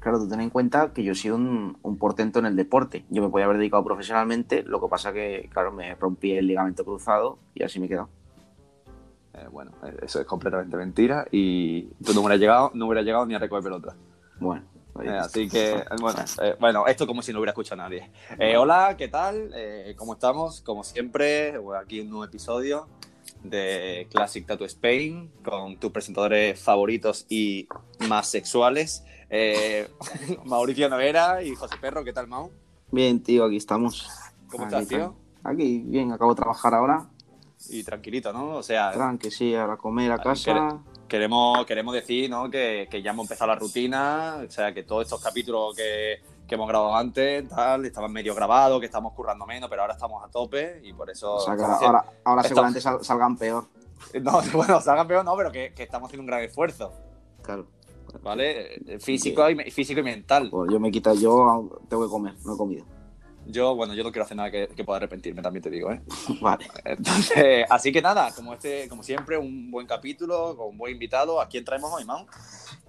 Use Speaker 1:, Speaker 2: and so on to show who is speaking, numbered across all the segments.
Speaker 1: Claro, tú ten en cuenta que yo he sido un, un portento en el deporte. Yo me podía haber dedicado profesionalmente, lo que pasa que, claro, me rompí el ligamento cruzado y así me he quedado.
Speaker 2: Eh, bueno, eh, eso es completamente mentira y tú no hubieras llegado, no hubiera llegado ni a recoger pelota.
Speaker 1: Bueno,
Speaker 2: Eh, así que, bueno, eh, bueno, esto como si no hubiera escuchado a nadie. Eh, hola, ¿qué tal? Eh, ¿Cómo estamos? Como siempre, aquí un nuevo episodio de Classic Tattoo Spain con tus presentadores favoritos y más sexuales, eh, Mauricio Noguera y José Perro. ¿Qué tal, Mau?
Speaker 1: Bien, tío, aquí estamos.
Speaker 2: ¿Cómo
Speaker 1: Aquí
Speaker 2: estás, tío?
Speaker 1: Aquí, bien, acabo de trabajar ahora.
Speaker 2: Y tranquilito, ¿no? O sea,
Speaker 1: Tranqui, sí, ahora comer a casa.
Speaker 2: queremos, queremos decir ¿no? que, que ya hemos empezado la rutina, o sea, que todos estos capítulos que, que hemos grabado antes, tal, estaban medio grabados, que estamos currando menos, pero ahora estamos a tope y por eso...
Speaker 1: O sea, que ahora, ahora, ahora
Speaker 2: Esto-
Speaker 1: seguramente sal- salgan peor.
Speaker 2: No, bueno, salgan peor no, pero que, que estamos haciendo un gran esfuerzo,
Speaker 1: Claro.
Speaker 2: ¿Vale? Físico y, físico y mental.
Speaker 1: Pues yo me quito, yo tengo que comer, no he comido.
Speaker 2: Yo, bueno, yo no quiero hacer nada que, que pueda arrepentirme, también te digo, ¿eh?
Speaker 1: Vale.
Speaker 2: Entonces, así que nada, como, este, como siempre, un buen capítulo, con un buen invitado. ¿A quién traemos hoy, Mau?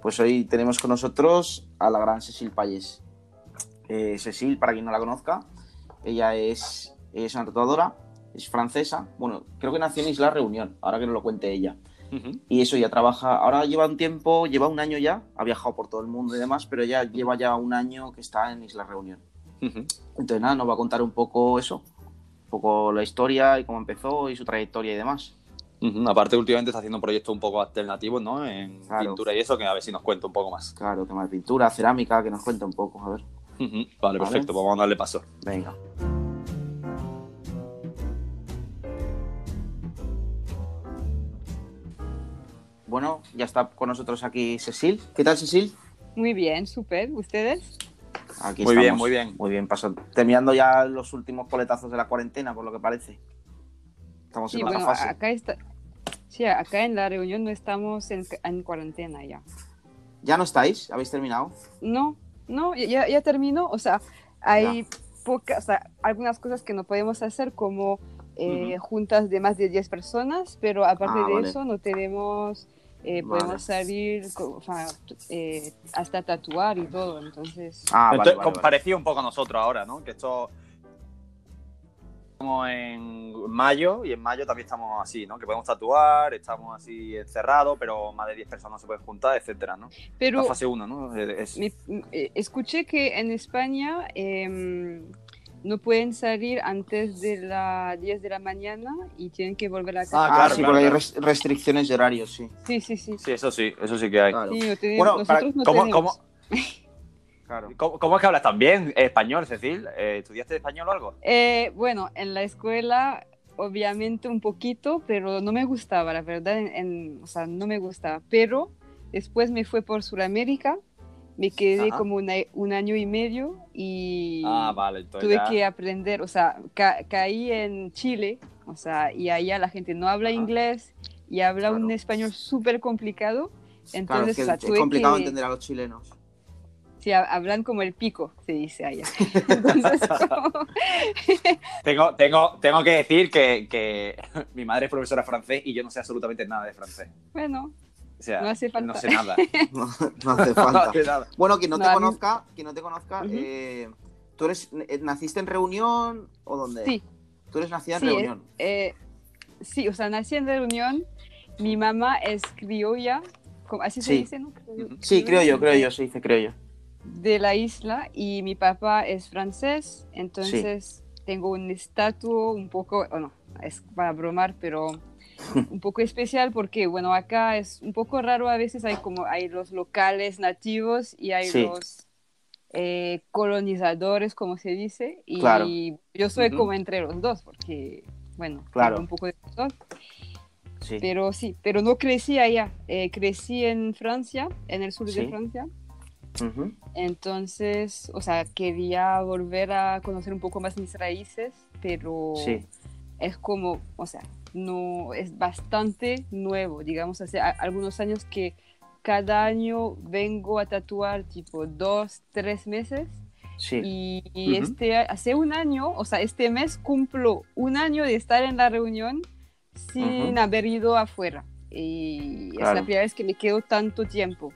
Speaker 1: Pues hoy tenemos con nosotros a la gran Cecil Payés. Eh, Cecil, para quien no la conozca, ella es, es una tatuadora, es francesa. Bueno, creo que nació en Isla Reunión, ahora que nos lo cuente ella. Y eso, ya trabaja, ahora lleva un tiempo, lleva un año ya, ha viajado por todo el mundo y demás, pero ya lleva ya un año que está en Isla Reunión. Entonces nada, nos va a contar un poco eso, un poco la historia y cómo empezó y su trayectoria y demás.
Speaker 2: Aparte, últimamente está haciendo un proyecto un poco alternativo, ¿no? En
Speaker 1: Claro.
Speaker 2: pintura y eso, que a ver si nos cuenta un poco más.
Speaker 1: Claro, tema de pintura, cerámica, que nos cuente un poco, a ver.
Speaker 2: Vale,
Speaker 1: Vale.
Speaker 2: perfecto, pues vamos a darle paso.
Speaker 1: Venga. Bueno, ya está con nosotros aquí Cecil. ¿Qué tal, Cecil?
Speaker 3: Muy bien, súper. ¿Ustedes?
Speaker 1: Aquí
Speaker 2: Muy bien,
Speaker 1: estamos.
Speaker 2: muy bien.
Speaker 1: Muy bien, paso. Terminando ya los últimos coletazos de la cuarentena, por lo que parece. Estamos
Speaker 3: Sí,
Speaker 1: en
Speaker 3: bueno,
Speaker 1: otra fase.
Speaker 3: acá está. Sí, acá en la reunión no estamos en, en cuarentena ya.
Speaker 1: ¿Ya no estáis? ¿Habéis terminado?
Speaker 3: No, no, ya, ya terminó. O sea, hay pocas, o sea, algunas cosas que no podemos hacer como eh, juntas de más de 10 personas, pero aparte
Speaker 1: Ah,
Speaker 3: de
Speaker 1: vale.
Speaker 3: eso no tenemos, eh,
Speaker 1: Vale.
Speaker 3: podemos salir co- o sea, eh, hasta tatuar y todo. Entonces,
Speaker 1: Ah, vale,
Speaker 2: Entonces,
Speaker 1: vale,
Speaker 2: como
Speaker 1: vale.
Speaker 2: parecía un poco a nosotros ahora, ¿no? Que esto. Estamos en mayo y en mayo también estamos así, ¿no? Que podemos tatuar, estamos así encerrados, pero más de 10 personas se pueden juntar, etcétera, ¿no?
Speaker 3: pero
Speaker 2: La fase 1, ¿no? Es-
Speaker 3: Me- eh, escuché que en España em, no pueden salir antes de las 10 de la mañana y tienen que volver a casa.
Speaker 2: Ah,
Speaker 1: Ah,
Speaker 2: claro,
Speaker 1: sí,
Speaker 2: claro,
Speaker 1: porque hay
Speaker 2: claro.
Speaker 1: res- restricciones de horario, sí.
Speaker 3: Sí, sí, sí.
Speaker 2: Sí, eso sí, eso sí que hay.
Speaker 1: Claro.
Speaker 3: Sí, no tenemos-
Speaker 1: Bueno, para-
Speaker 3: no
Speaker 2: ¿Cómo, cómo,
Speaker 1: claro.
Speaker 2: cómo, cómo es que hablas tan bien español, Cecil? Eh, ¿Estudiaste español o algo?
Speaker 3: Eh, bueno, en la escuela obviamente un poquito, pero no me gustaba, la verdad, en- en- o sea, no me gustaba. Pero después me fui por Sudamérica, me quedé
Speaker 2: Ajá.
Speaker 3: como una- un año y medio y...
Speaker 2: Ah, vale,
Speaker 3: tuve
Speaker 2: ya-
Speaker 3: que aprender, o sea, ca- caí en Chile, o sea, y allá la gente no habla
Speaker 2: Ajá.
Speaker 3: inglés y habla un
Speaker 1: Claro.
Speaker 3: español súper complicado.
Speaker 1: Claro,
Speaker 3: Entonces,
Speaker 1: es, que
Speaker 3: o sea,
Speaker 1: es
Speaker 3: tuve
Speaker 1: complicado
Speaker 3: que-
Speaker 1: entender a los chilenos.
Speaker 3: sí, ha- hablan como el pico, se dice allá. Entonces, como-
Speaker 2: Tengo, tengo, tengo que decir que, que mi madre es profesora de francés y yo no sé absolutamente nada de francés.
Speaker 3: bueno,
Speaker 2: O sea,
Speaker 3: No hace falta.
Speaker 2: no sé nada.
Speaker 1: No, no hace
Speaker 2: no
Speaker 1: falta.
Speaker 2: nada.
Speaker 1: Bueno, quien no,
Speaker 3: No,
Speaker 1: te conozca, quien no te conozca,
Speaker 3: Ujú.
Speaker 1: eh, ¿tú eres, eh, naciste en Reunión o dónde?
Speaker 3: sí,
Speaker 1: Tú eres nacida en
Speaker 3: sí,
Speaker 1: Reunión.
Speaker 3: eh, sí, o sea, nací en Reunión, mi mamá es criolla, así se
Speaker 1: Sí.
Speaker 3: dice, ¿no?
Speaker 1: Sí, creo yo, creo yo, se dice creo yo.
Speaker 3: de la isla y mi papá es francés, entonces tengo un estatus un poco, bueno, es para bromar, pero un poco especial porque, bueno, acá es un poco raro a veces, hay como, hay los locales nativos y hay
Speaker 1: Sí.
Speaker 3: los eh, colonizadores, como se dice, y
Speaker 1: Claro.
Speaker 3: yo soy como entre los dos, porque, bueno,
Speaker 1: Claro.
Speaker 3: un poco de los dos.
Speaker 1: Sí.
Speaker 3: Pero sí, pero no crecí allá. Eh, crecí en Francia, en el sur
Speaker 1: Sí.
Speaker 3: de Francia. Entonces, o sea, quería volver a conocer un poco más mis raíces, pero
Speaker 1: Sí.
Speaker 3: Es como, o sea, no es bastante nuevo, digamos, hace a- algunos años que cada año vengo a tatuar tipo dos, tres meses
Speaker 1: Sí.
Speaker 3: y, este, hace un año, o sea, este mes cumplo un año de estar en la reunión sin haber ido afuera. Y es la primera vez que me quedo tanto tiempo.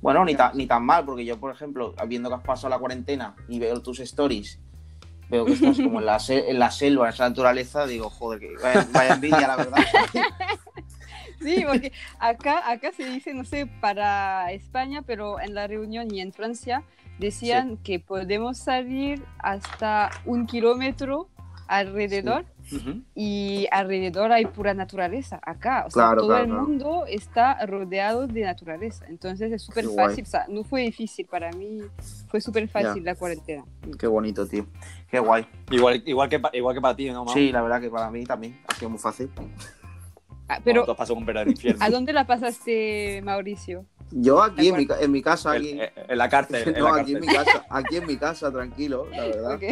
Speaker 1: Bueno, ni, ta- ni tan mal, porque yo, por ejemplo, viendo que has pasado la cuarentena y veo tus stories, veo que estás como en la, en la selva, en esa naturaleza, digo, joder, que vaya, vaya envidia, la verdad.
Speaker 3: Sí, porque acá, acá se dice, no sé, para España, pero en la reunión y en Francia decían que podemos salir hasta un kilómetro alrededor
Speaker 2: Ujú.
Speaker 3: y alrededor hay pura naturaleza. Acá, o sea,
Speaker 1: Claro,
Speaker 3: todo
Speaker 1: claro,
Speaker 3: el
Speaker 1: claro.
Speaker 3: mundo está rodeado de naturaleza. Entonces es súper fácil, o sea, no fue difícil para mí, fue súper fácil la cuarentena.
Speaker 1: Qué bonito, tío. Qué guay.
Speaker 2: Igual, igual, que, igual que para ti, ¿no, Mau?
Speaker 1: Sí, la verdad que para mí también ha sido muy fácil.
Speaker 3: Ah,
Speaker 2: Pero, pasado un verdadero infierno.
Speaker 3: ¿a dónde la pasaste, Mauricio?
Speaker 1: Yo aquí en mi, en mi casa, aquí,
Speaker 2: En, en la cárcel. en
Speaker 1: no,
Speaker 2: la
Speaker 1: aquí en mi
Speaker 2: cárcel.
Speaker 1: casa, aquí en mi casa, tranquilo, la verdad.
Speaker 3: Ok.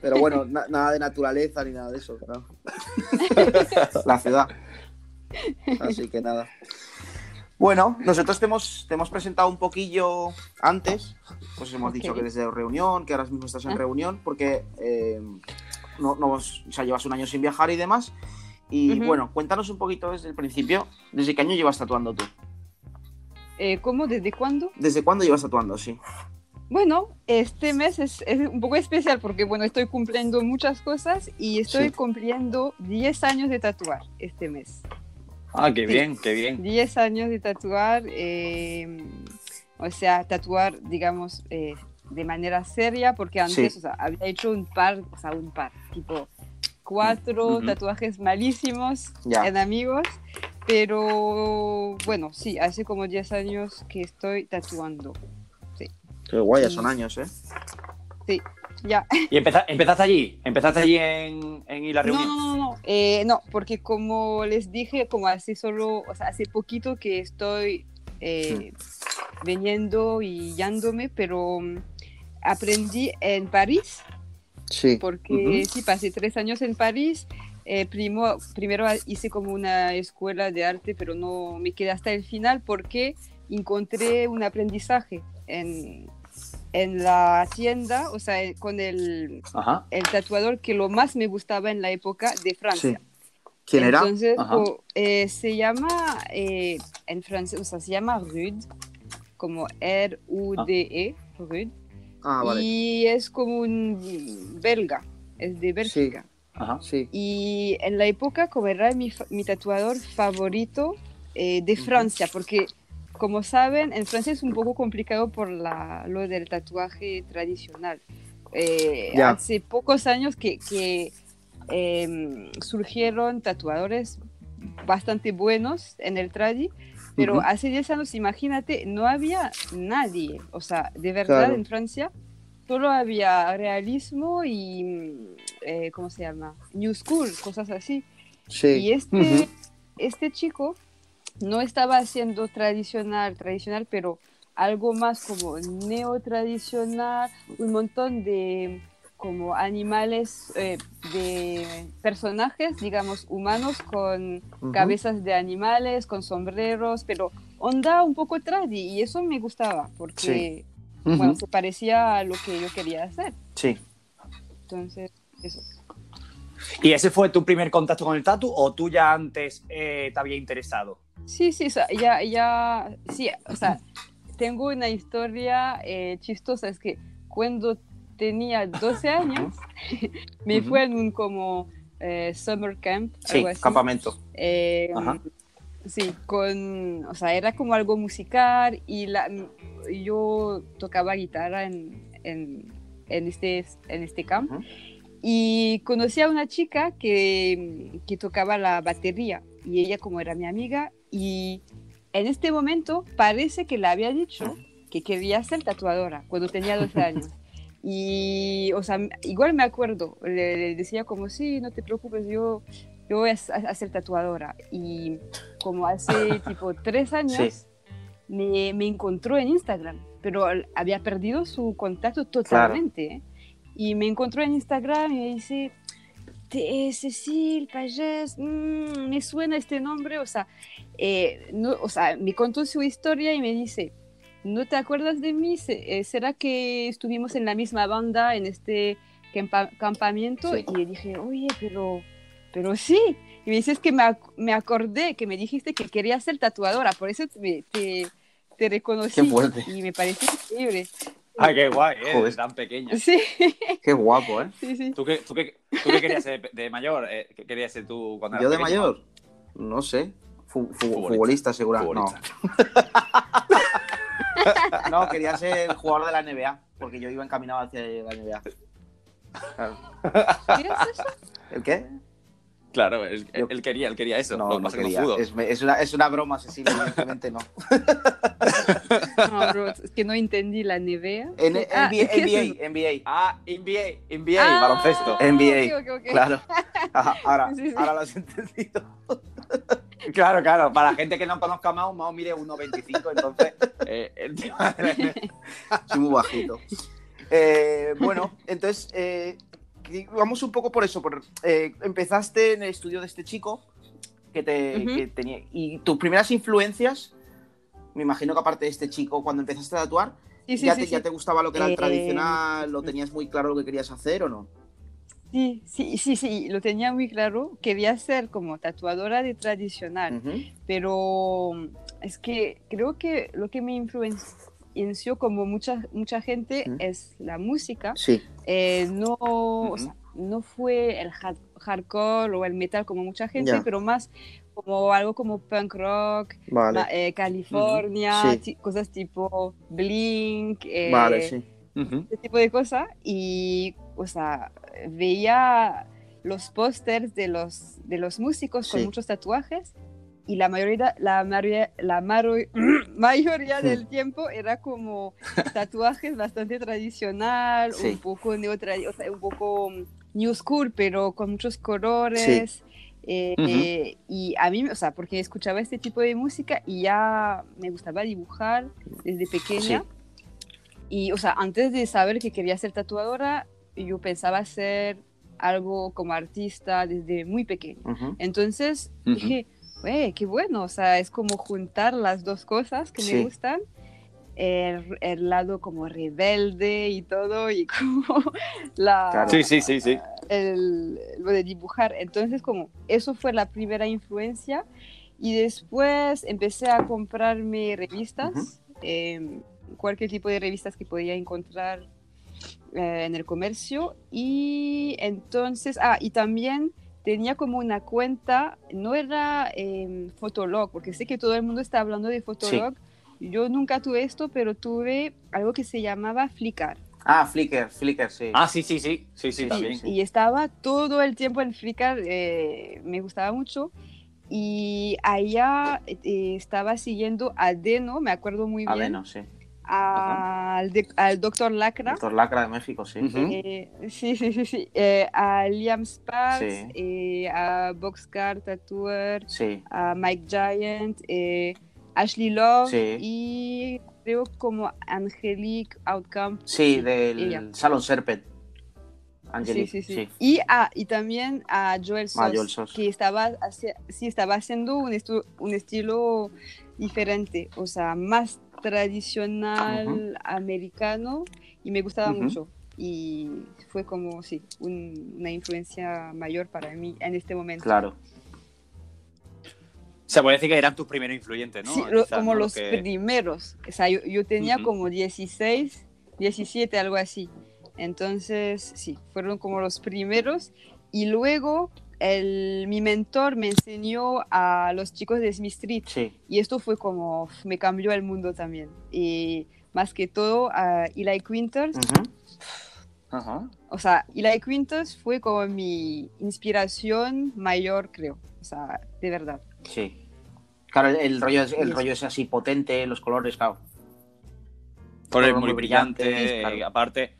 Speaker 1: Pero bueno, na- nada de naturaleza ni nada de eso, claro. La ciudad. Así que nada. Bueno, nosotros te hemos, te hemos presentado un poquillo antes. Pues hemos dicho que eres de reunión, que ahora mismo estás en
Speaker 3: Ah.
Speaker 1: reunión, porque eh, no, no, o sea, llevas un año sin viajar y demás. Y bueno, cuéntanos un poquito desde el principio. ¿Desde qué año llevas tatuando tú?
Speaker 3: Eh, ¿Cómo? ¿Desde cuándo?
Speaker 1: ¿Desde cuándo llevas tatuando? Sí.
Speaker 3: Bueno, este mes es, es un poco especial porque, bueno, estoy cumpliendo muchas cosas y estoy
Speaker 1: Sí.
Speaker 3: cumpliendo 10 años de tatuar este mes.
Speaker 2: Ah, qué
Speaker 3: Sí.
Speaker 2: bien, qué bien.
Speaker 3: 10 años de tatuar, eh, o sea, tatuar, digamos, eh, de manera seria, porque antes,
Speaker 1: Sí.
Speaker 3: o sea, había hecho un par, o sea, un par, tipo cuatro
Speaker 2: Ujú.
Speaker 3: tatuajes malísimos
Speaker 1: Ya.
Speaker 3: en amigos, pero bueno, sí, hace como 10 años que estoy tatuando.
Speaker 1: Qué guay, ya
Speaker 3: Sí.
Speaker 1: son años, ¿eh?
Speaker 3: Ya,
Speaker 2: ¿Y empeza- empezaste allí? ¿Empezaste allí en, en la
Speaker 3: No,
Speaker 2: reunión?
Speaker 3: no, no, no, eh, no, porque como les dije, como hace solo, o sea, hace poquito que estoy eh, viniendo y yándome, pero mm, aprendí en París,
Speaker 1: Sí.
Speaker 3: porque sí, pasé tres años en París. eh, primo- primero hice como una escuela de arte, pero no me quedé hasta el final porque encontré un aprendizaje en, en la tienda, o sea, con el,
Speaker 2: Ajá.
Speaker 3: el tatuador que lo más me gustaba en la época de Francia.
Speaker 1: ¿Quién era?
Speaker 3: Entonces, eh, se llama, eh, en francés, o sea, se llama Rude, como R-U-D-E, Rude,
Speaker 1: Ah, vale.
Speaker 3: y es como un belga, es de Bélgica.
Speaker 2: Ajá.
Speaker 1: Sí.
Speaker 3: Y en la época, como era mi, mi tatuador favorito eh, de Francia, porque como saben, en Francia es un poco complicado por la, lo del tatuaje tradicional. Eh,
Speaker 1: Ya.
Speaker 3: Hace pocos años que, que, em, surgieron tatuadores bastante buenos en el tradi, pero
Speaker 1: Ujú.
Speaker 3: hace 10 años, imagínate, no había nadie, o sea, de verdad
Speaker 1: Claro.
Speaker 3: en Francia solo había realismo y, mm, eh, ¿cómo se llama? New School, cosas así.
Speaker 1: Sí.
Speaker 3: Y este,
Speaker 1: Ujú.
Speaker 3: este chico no estaba haciendo tradicional, tradicional, pero algo más como neotradicional, un montón de como animales, eh, de personajes, digamos, humanos con cabezas de animales, con sombreros, pero onda un poco tradi, y eso me gustaba, porque, bueno, se parecía a lo que yo quería hacer.
Speaker 1: Sí.
Speaker 3: Entonces, eso.
Speaker 2: ¿Y ese fue tu primer contacto con el tatu o tú ya antes eh, te había interesado?
Speaker 3: Sí, sí, o sea, ya, ya, sí, o sea, tengo una historia eh, chistosa, es que cuando tenía 12 años, me
Speaker 1: Ujú.
Speaker 3: fue en un como eh, summer camp,
Speaker 1: Sí,
Speaker 3: algo así.
Speaker 1: campamento.
Speaker 3: Eh,
Speaker 2: Ajá.
Speaker 3: sí, con, o sea, era como algo musical y la, yo tocaba guitarra en, en, en este, en este camp
Speaker 1: Ujú.
Speaker 3: y conocí a una chica que, que tocaba la batería y ella como era mi amiga y en este momento parece que le había dicho que quería ser tatuadora cuando tenía 12 años. Y, o sea, igual me acuerdo, le, le decía como, sí, no te preocupes, yo, yo voy a, a ser tatuadora. Y como hace tipo tres años,
Speaker 1: Sí.
Speaker 3: me, me encontró en Instagram, pero había perdido su contacto totalmente. ¿eh? Y me encontró en Instagram y me dice, "Te- eh, Cecil Payés, mm, me suena este nombre, o sea, eh, no, o sea, me contó su historia y me dice, ¿no te acuerdas de mí? Eh, ¿Será que estuvimos en la misma banda en este campa- campamento?
Speaker 1: Sí.
Speaker 3: Y le dije, oye, pero, pero sí. Y me dices que me, ac- me acordé que me dijiste que querías ser tatuadora, por eso te, te, te te reconocí
Speaker 1: Qué fuerte.
Speaker 3: y me pareció increíble.
Speaker 2: Ay, qué guay, ¿eh?
Speaker 1: Joder.
Speaker 2: Tan pequeña.
Speaker 3: Sí,
Speaker 1: Qué guapo, ¿eh?
Speaker 3: sí, sí.
Speaker 2: ¿Tú qué, tú qué, tú qué querías ser de mayor? Eh, ¿Qué querías ser tú cuando
Speaker 1: Yo
Speaker 2: eras
Speaker 1: de
Speaker 2: pequeño?
Speaker 1: mayor, no sé. Fu- fu-
Speaker 2: Futbolista.
Speaker 1: futbolista, segura.
Speaker 2: Futbolista.
Speaker 1: No. no, quería ser jugador de la NBA, porque yo iba encaminado hacia la NBA. Claro.
Speaker 3: ¿Querías eso?
Speaker 1: ¿El qué?
Speaker 2: Claro, él,
Speaker 1: Yo-
Speaker 2: él quería, él quería eso.
Speaker 1: No,
Speaker 2: Lo
Speaker 1: no
Speaker 2: pasa es que
Speaker 1: quería.
Speaker 2: pudo.
Speaker 1: Es, es una, es una broma, Cecilia, evidentemente no.
Speaker 3: No, bro, es que no entendí la NBA.
Speaker 1: En,
Speaker 3: Ah,
Speaker 1: NBA. NBA, NBA.
Speaker 2: Ah, NBA, NBA,
Speaker 3: Ah,
Speaker 2: baloncesto.
Speaker 1: NBA,
Speaker 3: ok, ok, ok.
Speaker 1: Claro. Ajá, ahora,
Speaker 3: Sí, sí.
Speaker 1: ahora lo has entendido.
Speaker 2: Claro, claro. Para la gente que no conozca a Mao, Mao mide 1,25, entonces eh, el tema de la-
Speaker 1: Soy muy bajito. Eh, bueno, entonces, eh, vamos un poco por eso. Por, eh, empezaste en el estudio de este chico que, te, que tenía. Y tus primeras influencias, me imagino que aparte de este chico, cuando empezaste a tatuar,
Speaker 3: Sí, sí,
Speaker 1: ya,
Speaker 3: sí,
Speaker 1: te,
Speaker 3: sí.
Speaker 1: ya te gustaba lo que era el
Speaker 3: Eh,
Speaker 1: tradicional, lo tenías muy claro lo que querías hacer o no.
Speaker 3: Sí, sí, sí, sí, lo tenía muy claro. Quería ser como tatuadora de tradicional, pero es que creo que lo que me influenció como mucha, mucha gente
Speaker 1: Ujú.
Speaker 3: es la música.
Speaker 1: Sí.
Speaker 3: Eh, no, o sea, no fue el hard- hardcore o el metal como mucha gente,
Speaker 1: Ya.
Speaker 3: pero más como algo como punk rock,
Speaker 1: Vale.
Speaker 3: eh, California,
Speaker 1: Sí.
Speaker 3: cosas tipo Blink, eh,
Speaker 1: vale, sí.
Speaker 3: Ese tipo de cosas. Y, o sea, veía los pósters de los, de los músicos con
Speaker 1: Sí.
Speaker 3: muchos tatuajes y la mayoría, la mayoría, la maro- mayoría
Speaker 1: Hmm.
Speaker 3: del tiempo era como tatuajes bastante tradicional,
Speaker 1: Sí.
Speaker 3: un poco neotra, o sea, un poco mm, new school, pero con muchos colores. eh,
Speaker 2: Ujú.
Speaker 3: eh, y a mí, o sea, porque escuchaba este tipo de música y ya me gustaba dibujar desde pequeña. Y, o sea, antes de saber que quería ser tatuadora, yo pensaba ser algo como artista desde muy pequeño.
Speaker 1: Ujú.
Speaker 3: Entonces
Speaker 2: Ujú.
Speaker 3: dije, "Güey, qué bueno, o sea, es como juntar las dos cosas que
Speaker 1: Sí.
Speaker 3: me gustan. El, el lado como rebelde y todo, y como la,
Speaker 1: Claro.
Speaker 2: Sí, sí, sí, sí.
Speaker 3: el- lo de dibujar. Entonces, como eso fue la primera influencia. Y después empecé a comprarme revistas, em, cualquier tipo de revistas que podía encontrar eh, en el comercio. Y entonces, ah, y también tenía como una cuenta, no era em, Fotolog, porque sé que todo el mundo está hablando de Fotolog. Yo nunca tuve esto, pero tuve algo que se llamaba Flickr.
Speaker 1: Ah, Flickr, Flickr, sí.
Speaker 2: Ah, sí, sí, sí. Sí, sí,
Speaker 1: Sí,
Speaker 2: también.
Speaker 1: sí.
Speaker 3: Y estaba todo el tiempo en Flickr, eh, me gustaba mucho. Y allá eh, estaba siguiendo a Deno, me acuerdo muy bien,
Speaker 1: Adeno, sí.
Speaker 3: Al, de- al Dr. Lacra.
Speaker 1: Doctor Lacra de México, sí.
Speaker 3: Eh, sí, sí, sí, sí. eh, a Liam Sparks,
Speaker 1: Sí.
Speaker 3: eh, a Boxcar Tattooer,
Speaker 1: Sí.
Speaker 3: a Mike Giant, Ashley Love
Speaker 1: Sí.
Speaker 3: y creo como Angelique Outcamp.
Speaker 1: Sí,
Speaker 3: ella.
Speaker 1: del Salon Serpent. Angelique,
Speaker 3: sí, sí.
Speaker 1: sí.
Speaker 3: Y, ah, y también a Joel Sos,
Speaker 1: Ah, Joel Sos.
Speaker 3: que estaba, hacia- sí, estaba haciendo un, un estilo diferente, o sea, más tradicional americano y me gustaba mucho. Y fue como, sí, un- una influencia mayor para mí en este momento.
Speaker 1: Claro.
Speaker 2: Se puede decir que eran tus primeros influyentes, ¿no?
Speaker 3: Sí, lo-
Speaker 2: Quizás,
Speaker 3: como
Speaker 2: ¿no?
Speaker 3: los
Speaker 2: que-
Speaker 3: primeros. O sea, yo, yo tenía como 16, 17, algo así. Entonces, sí, fueron como los primeros. Y luego el, mi mentor me enseñó a los chicos de Smith Street.
Speaker 1: Sí.
Speaker 3: Y esto fue como, me cambió el mundo también. Y más que todo a Eli Quinters.
Speaker 1: Ujú.
Speaker 2: Ajá.
Speaker 3: O sea, Eli Quinters fue como mi inspiración mayor, creo. O sea, de verdad.
Speaker 1: Sí. Claro, el, el rollo, es- el
Speaker 3: Sí.
Speaker 1: rollo es así potente, los colores, claro.
Speaker 2: Colores muy
Speaker 1: muy
Speaker 2: brillantes,
Speaker 1: brillantes, claro.
Speaker 2: aparte.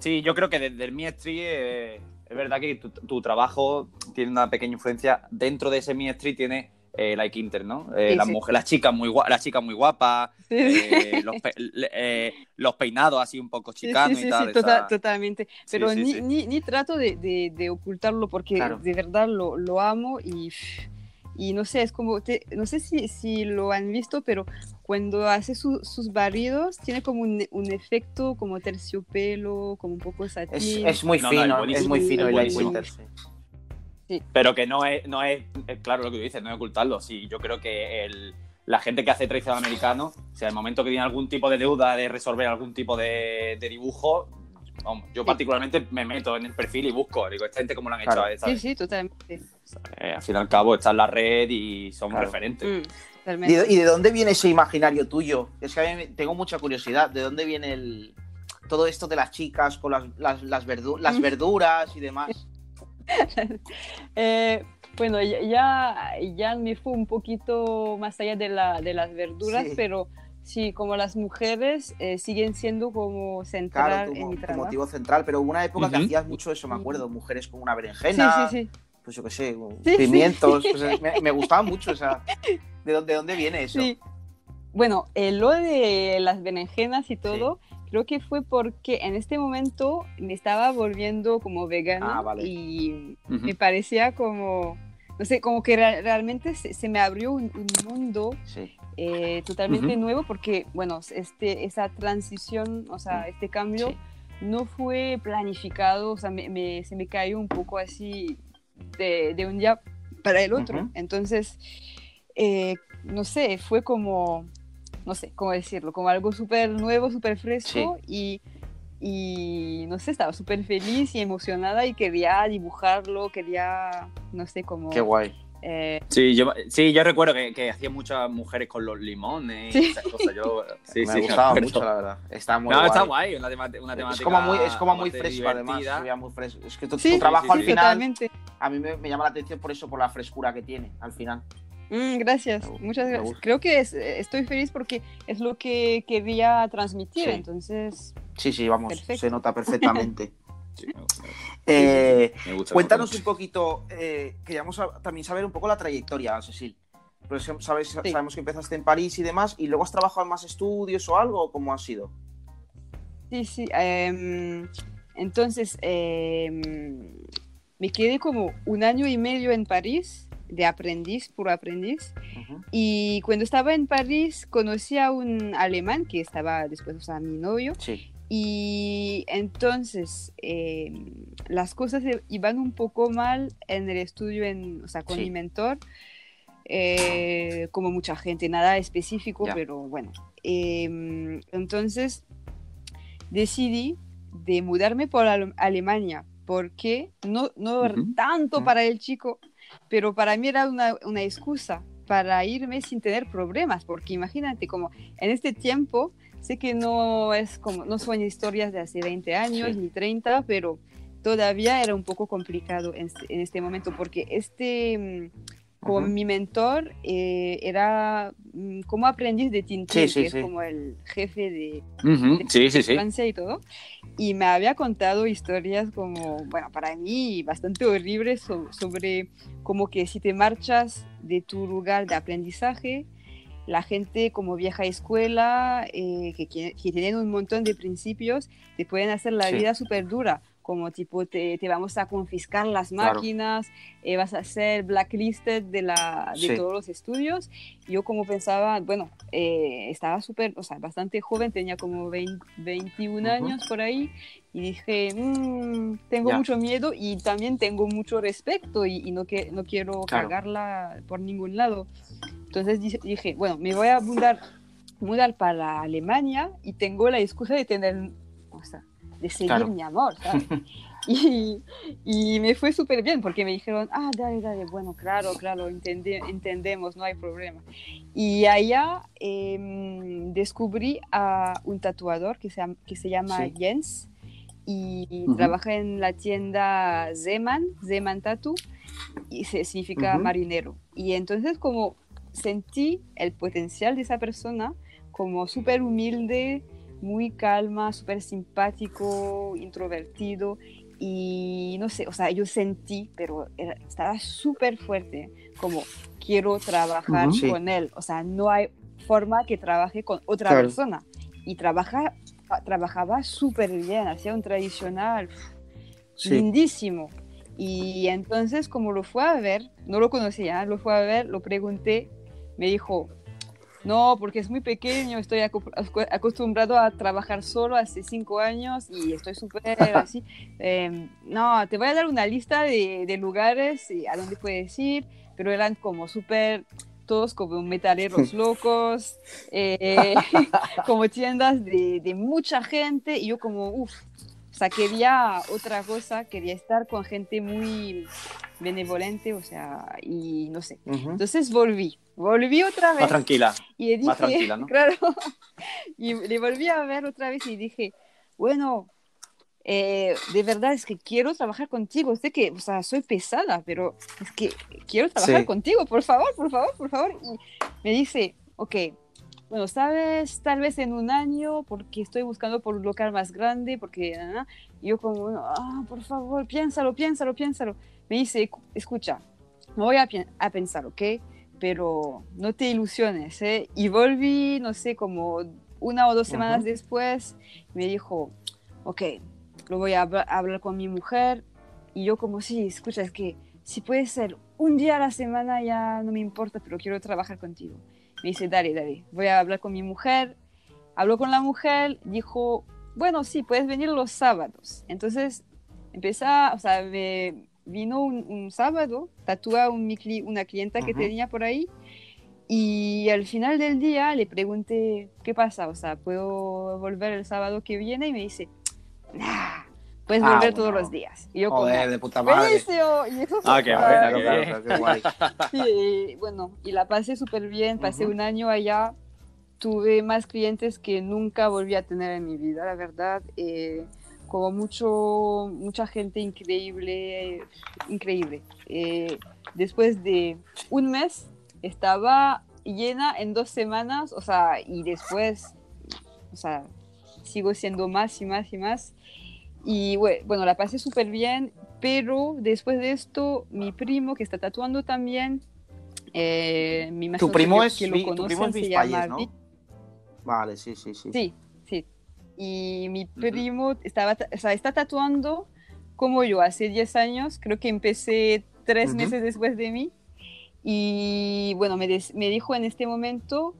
Speaker 2: Sí, yo creo que desde el Mi Street eh, es verdad que tu, tu trabajo tiene una pequeña influencia. Dentro de ese Mi Street tiene eh, Like Inter, ¿no? Eh,
Speaker 3: Sí,
Speaker 2: las,
Speaker 3: sí.
Speaker 2: mujeres, las chicas muy guapas, las chicas muy guapas,
Speaker 3: Sí,
Speaker 2: eh, los, pe- le- eh, los peinados así un poco chicanos y tal.
Speaker 3: sí, tota-
Speaker 2: esa-
Speaker 3: totalmente. Pero ni. Ni, ni trato de, de- de ocultarlo porque
Speaker 1: Claro.
Speaker 3: de verdad lo, lo amo y, y no sé, es como, te- no sé si, si lo han visto, pero cuando hace su- sus barridos tiene como un, un efecto como terciopelo, como un poco
Speaker 1: Es,
Speaker 3: satín.
Speaker 1: es muy
Speaker 2: No, no,
Speaker 1: fino,
Speaker 2: es
Speaker 1: es, muy fino
Speaker 3: es
Speaker 1: el Light
Speaker 2: buenísimo.
Speaker 1: Winter. sí.
Speaker 2: Pero que no es, no es, es claro lo que tú dices, no es ocultarlo. Sí, yo creo que el, la gente que hace tradicional americano, o sea, el momento que tiene algún tipo de deuda de resolver algún tipo de, de dibujo, vamos, yo particularmente me meto en el perfil y busco, digo, esta gente cómo lo han
Speaker 1: Claro.
Speaker 2: hecho,
Speaker 3: Sí,
Speaker 2: ¿sabes?
Speaker 3: sí, totalmente.
Speaker 2: Eh, al fin y al cabo está en la red y son
Speaker 1: Claro.
Speaker 2: referentes.
Speaker 3: Mm,
Speaker 1: ¿Y
Speaker 3: totalmente.
Speaker 1: y de dónde viene ese imaginario tuyo? Es que a mí tengo mucha curiosidad. ¿De dónde viene el todo esto de las chicas con las, las, las, verdu- las verduras y demás?
Speaker 3: Eh, bueno, ya, ya, me fue un poquito más allá de, la, de las verduras,
Speaker 1: Sí.
Speaker 3: pero sí, como las mujeres eh, siguen siendo como central
Speaker 1: Claro,
Speaker 3: en
Speaker 1: tu,
Speaker 3: mi
Speaker 1: tu motivo central, pero hubo una época que hacías mucho eso, me acuerdo. Mujeres con una
Speaker 3: Sí,
Speaker 1: berenjena,
Speaker 3: sí, sí.
Speaker 1: Pues yo qué sé,
Speaker 3: Sí,
Speaker 1: pimientos.
Speaker 3: sí.
Speaker 1: me, me gustaba mucho esa. ¿De dónde, de dónde viene eso?
Speaker 3: Sí. Bueno, eh, lo de las berenjenas y todo, creo que fue porque en este momento me estaba volviendo como vegana
Speaker 1: Ah, vale.
Speaker 3: y
Speaker 2: Ujú.
Speaker 3: me parecía como, no sé, como que re- realmente se, se me abrió un, un mundo eh, totalmente
Speaker 2: Ujú.
Speaker 3: nuevo porque, bueno, este, esa transición, o sea, este cambio no fue planificado, o sea, me- me- se me cayó un poco así de, de un día para el otro.
Speaker 1: Ujú.
Speaker 3: Entonces, eh, no sé, fue como, no sé, cómo decirlo, como algo súper nuevo, súper fresco y, y, no sé, estaba súper feliz y emocionada y quería dibujarlo, quería, no sé, como...
Speaker 1: Qué guay.
Speaker 3: eh,
Speaker 2: Sí, yo, sí, yo recuerdo que, que hacía muchas mujeres con los limones y
Speaker 3: Sí.
Speaker 2: esas cosas. Yo, sí,
Speaker 1: me
Speaker 2: sí,
Speaker 1: gustaba mucho, la verdad. Está muy
Speaker 2: No,
Speaker 1: guay.
Speaker 2: está guay, una, una temática.
Speaker 1: Es como muy, es como muy fresco, además.
Speaker 2: divertida.
Speaker 1: veía muy fresco. Es que tu,
Speaker 3: sí,
Speaker 1: tu trabajo
Speaker 2: sí,
Speaker 1: al
Speaker 2: sí.
Speaker 1: final,
Speaker 3: totalmente.
Speaker 1: A mí me, me llama la atención por eso, por la frescura que tiene al final.
Speaker 3: Mm, gracias, muchas
Speaker 1: me
Speaker 3: gracias.
Speaker 1: gusta.
Speaker 3: Creo que es- eh, estoy feliz porque es lo que quería transmitir,
Speaker 1: Sí.
Speaker 3: entonces,
Speaker 1: Sí, sí, vamos,
Speaker 3: Perfecto.
Speaker 1: se nota perfectamente.
Speaker 2: Sí, me gusta,
Speaker 1: Eh,
Speaker 2: me gusta,
Speaker 1: cuéntanos un poquito, eh, queríamos también saber un poco la trayectoria, Cecil. Pues sabes, sabemos que empezaste en París y demás, y luego has trabajado en más estudios o algo, o ¿cómo ha sido?
Speaker 3: sí, sí. em, entonces, em, me quedé como un año y medio en París, de aprendiz, puro aprendiz, y cuando estaba en París conocí a un alemán que estaba después, o sea, mi novio,
Speaker 1: Sí,
Speaker 3: Y entonces eh, las cosas e- iban un poco mal en el estudio, en, o sea, con
Speaker 1: Sí.
Speaker 3: mi mentor, eh, como mucha gente, nada específico, pero bueno. Eh, entonces decidí de mudarme por Ale- Alemania, porque no, no
Speaker 2: Ujú.
Speaker 3: tanto
Speaker 1: Ujú.
Speaker 3: para el chico, pero para mí era una, una excusa para irme sin tener problemas, porque imagínate como en este tiempo sé que no es como no son historias de hace 20 años
Speaker 1: Sí.
Speaker 3: ni 30, pero todavía era un poco complicado en, este- en este momento porque este
Speaker 1: Ujú.
Speaker 3: mi mentor eh, era mm, como aprendiz de Tintín,
Speaker 1: Sí, sí,
Speaker 3: que
Speaker 1: sí.
Speaker 3: es como el jefe de,
Speaker 2: sí.
Speaker 3: Francia y todo, y me había contado historias como, bueno, para mí bastante horribles so- sobre como que si te marchas de tu lugar de aprendizaje, la gente como vieja escuela, eh, que, que, tienen un montón de principios, te pueden hacer la vida súper dura, como tipo te, te vamos a confiscar las
Speaker 1: Claro.
Speaker 3: máquinas, eh, vas a ser blacklisted de, la, de
Speaker 1: Sí.
Speaker 3: todos los estudios. Yo como pensaba, bueno, eh, estaba súper, o sea, bastante joven, tenía como 20 21
Speaker 1: Ujú.
Speaker 3: años por ahí, y dije, "Mm, tengo mucho miedo y también tengo mucho respeto y, y no, que, no quiero
Speaker 1: Claro.
Speaker 3: cagarla por ningún lado. Entonces dije- dije, bueno, me voy a mudar, mudar para Alemania y tengo la excusa de tener, o sea, de seguir
Speaker 1: Claro.
Speaker 3: mi amor, ¿sabes? y, y me fue súper bien porque me dijeron, ah, dale, dale, bueno, claro, claro, entende- entendemos, no hay problema. Y allá em, descubrí a un tatuador que se, que se llama
Speaker 1: Sí.
Speaker 3: Jens y
Speaker 1: Ujú.
Speaker 3: trabaja en la tienda Zeman, Zeman Tattoo, y se, significa
Speaker 1: Ujú.
Speaker 3: marinero. Y entonces como sentí el potencial de esa persona como súper humilde, muy calma, súper simpático, introvertido y no sé, o sea, yo sentí, pero era- estaba súper fuerte, como quiero trabajar
Speaker 1: Ujú. Sí.
Speaker 3: con él, o sea, no hay forma que trabaje con otra
Speaker 1: Claro.
Speaker 3: persona. Y trabaja, trabajaba súper bien, hacía un tradicional
Speaker 1: sí.
Speaker 3: lindísimo. Y entonces, como lo fue a ver, no lo conocía, lo fue a ver, lo pregunté, me dijo, no, porque es muy pequeño, estoy acostumbrado a trabajar solo hace cinco años y estoy súper así. Em, no, te voy a dar una lista de, de lugares a dónde puedes ir, pero eran como súper todos como metaleros locos, eh, como tiendas de, de, mucha gente, y yo como, uff, o sea, quería otra cosa, quería estar con gente muy benevolente, o sea, y no sé. Entonces volví, volví otra vez.
Speaker 2: Más tranquila.
Speaker 3: Y dije,
Speaker 2: más tranquila, ¿no?
Speaker 3: Claro. Y le volví a ver otra vez y dije, bueno, eh, de verdad es que quiero trabajar contigo. Sé que, o sea, soy pesada, pero es que quiero trabajar
Speaker 1: Sí.
Speaker 3: contigo, por favor, por favor, por favor. Y me dice, ok, bueno, sabes, tal vez en un año, porque estoy buscando por un local más grande, porque, y yo como, ah, por favor, piénsalo, piénsalo, piénsalo. Me dice, escucha, me voy a, a pensar, ¿ok? Pero no te ilusiones, ¿eh? Y volví, no sé, como una o dos semanas
Speaker 1: Ujú.
Speaker 3: después, me dijo, ok, lo voy a habla- hablar con mi mujer. Y yo como, sí, escucha, es que si puede ser un día a la semana ya no me importa, pero quiero trabajar contigo. Me dice, dale, dale, voy a hablar con mi mujer. Habló con la mujer, dijo, bueno, sí, puedes venir los sábados. Entonces, empecé, o sea, me vino un, un sábado, un, mi cli- una clienta que
Speaker 1: Ujú.
Speaker 3: tenía por ahí. Y al final del día le pregunté, ¿qué pasa? O sea, ¿puedo volver el sábado que viene? Y me dice, nah, puedes
Speaker 1: Ah,
Speaker 3: volver todos
Speaker 1: bueno.
Speaker 3: los días. Y yo como,
Speaker 1: Joder, de puta madre.
Speaker 3: Y eso
Speaker 2: Ah, qué.
Speaker 3: Sí, bueno, y la pasé súper bien, pasé
Speaker 1: Ujú.
Speaker 3: un año allá, tuve más clientes que nunca volví a tener en mi vida, la verdad, eh, como mucho, mucha gente increíble, increíble. Eh, después de un mes estaba llena en dos semanas, o sea, y después, o sea, sigo siendo más y más y más. Y bue- bueno, la pasé súper bien, pero después de esto, mi primo que está tatuando también, eh, imagino
Speaker 1: Tu primo
Speaker 3: que,
Speaker 1: es,
Speaker 3: que lo
Speaker 1: Vi- tu primo
Speaker 3: conocen,
Speaker 1: es
Speaker 3: se llama
Speaker 1: ¿no? Vale, sí, sí. Sí,
Speaker 3: sí. Y mi primo estaba, ta- o sea, está tatuando como yo hace 10 años, creo que empecé tres
Speaker 1: Ujú.
Speaker 3: meses después de mí. Y bueno, me, des- me dijo en este momento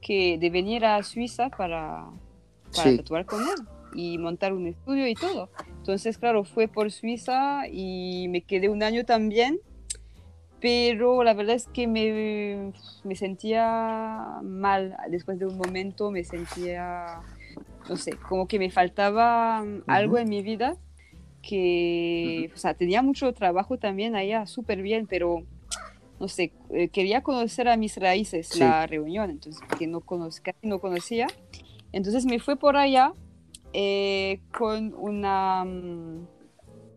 Speaker 3: que de venir a Suiza para, para
Speaker 1: Sí.
Speaker 3: tatuar con él y montar un estudio y todo. Entonces, claro, fue por Suiza y me quedé un año también, pero la verdad es que me, me sentía mal después de un momento, me sentía, no sé, como que me faltaba mm, algo en mi vida, que, o sea, tenía mucho trabajo también allá, súper bien, pero no sé, eh, quería conocer a mis raíces,
Speaker 1: Sí.
Speaker 3: la reunión, entonces, que no casi no conocía. Entonces me fui por allá eh, con una mm,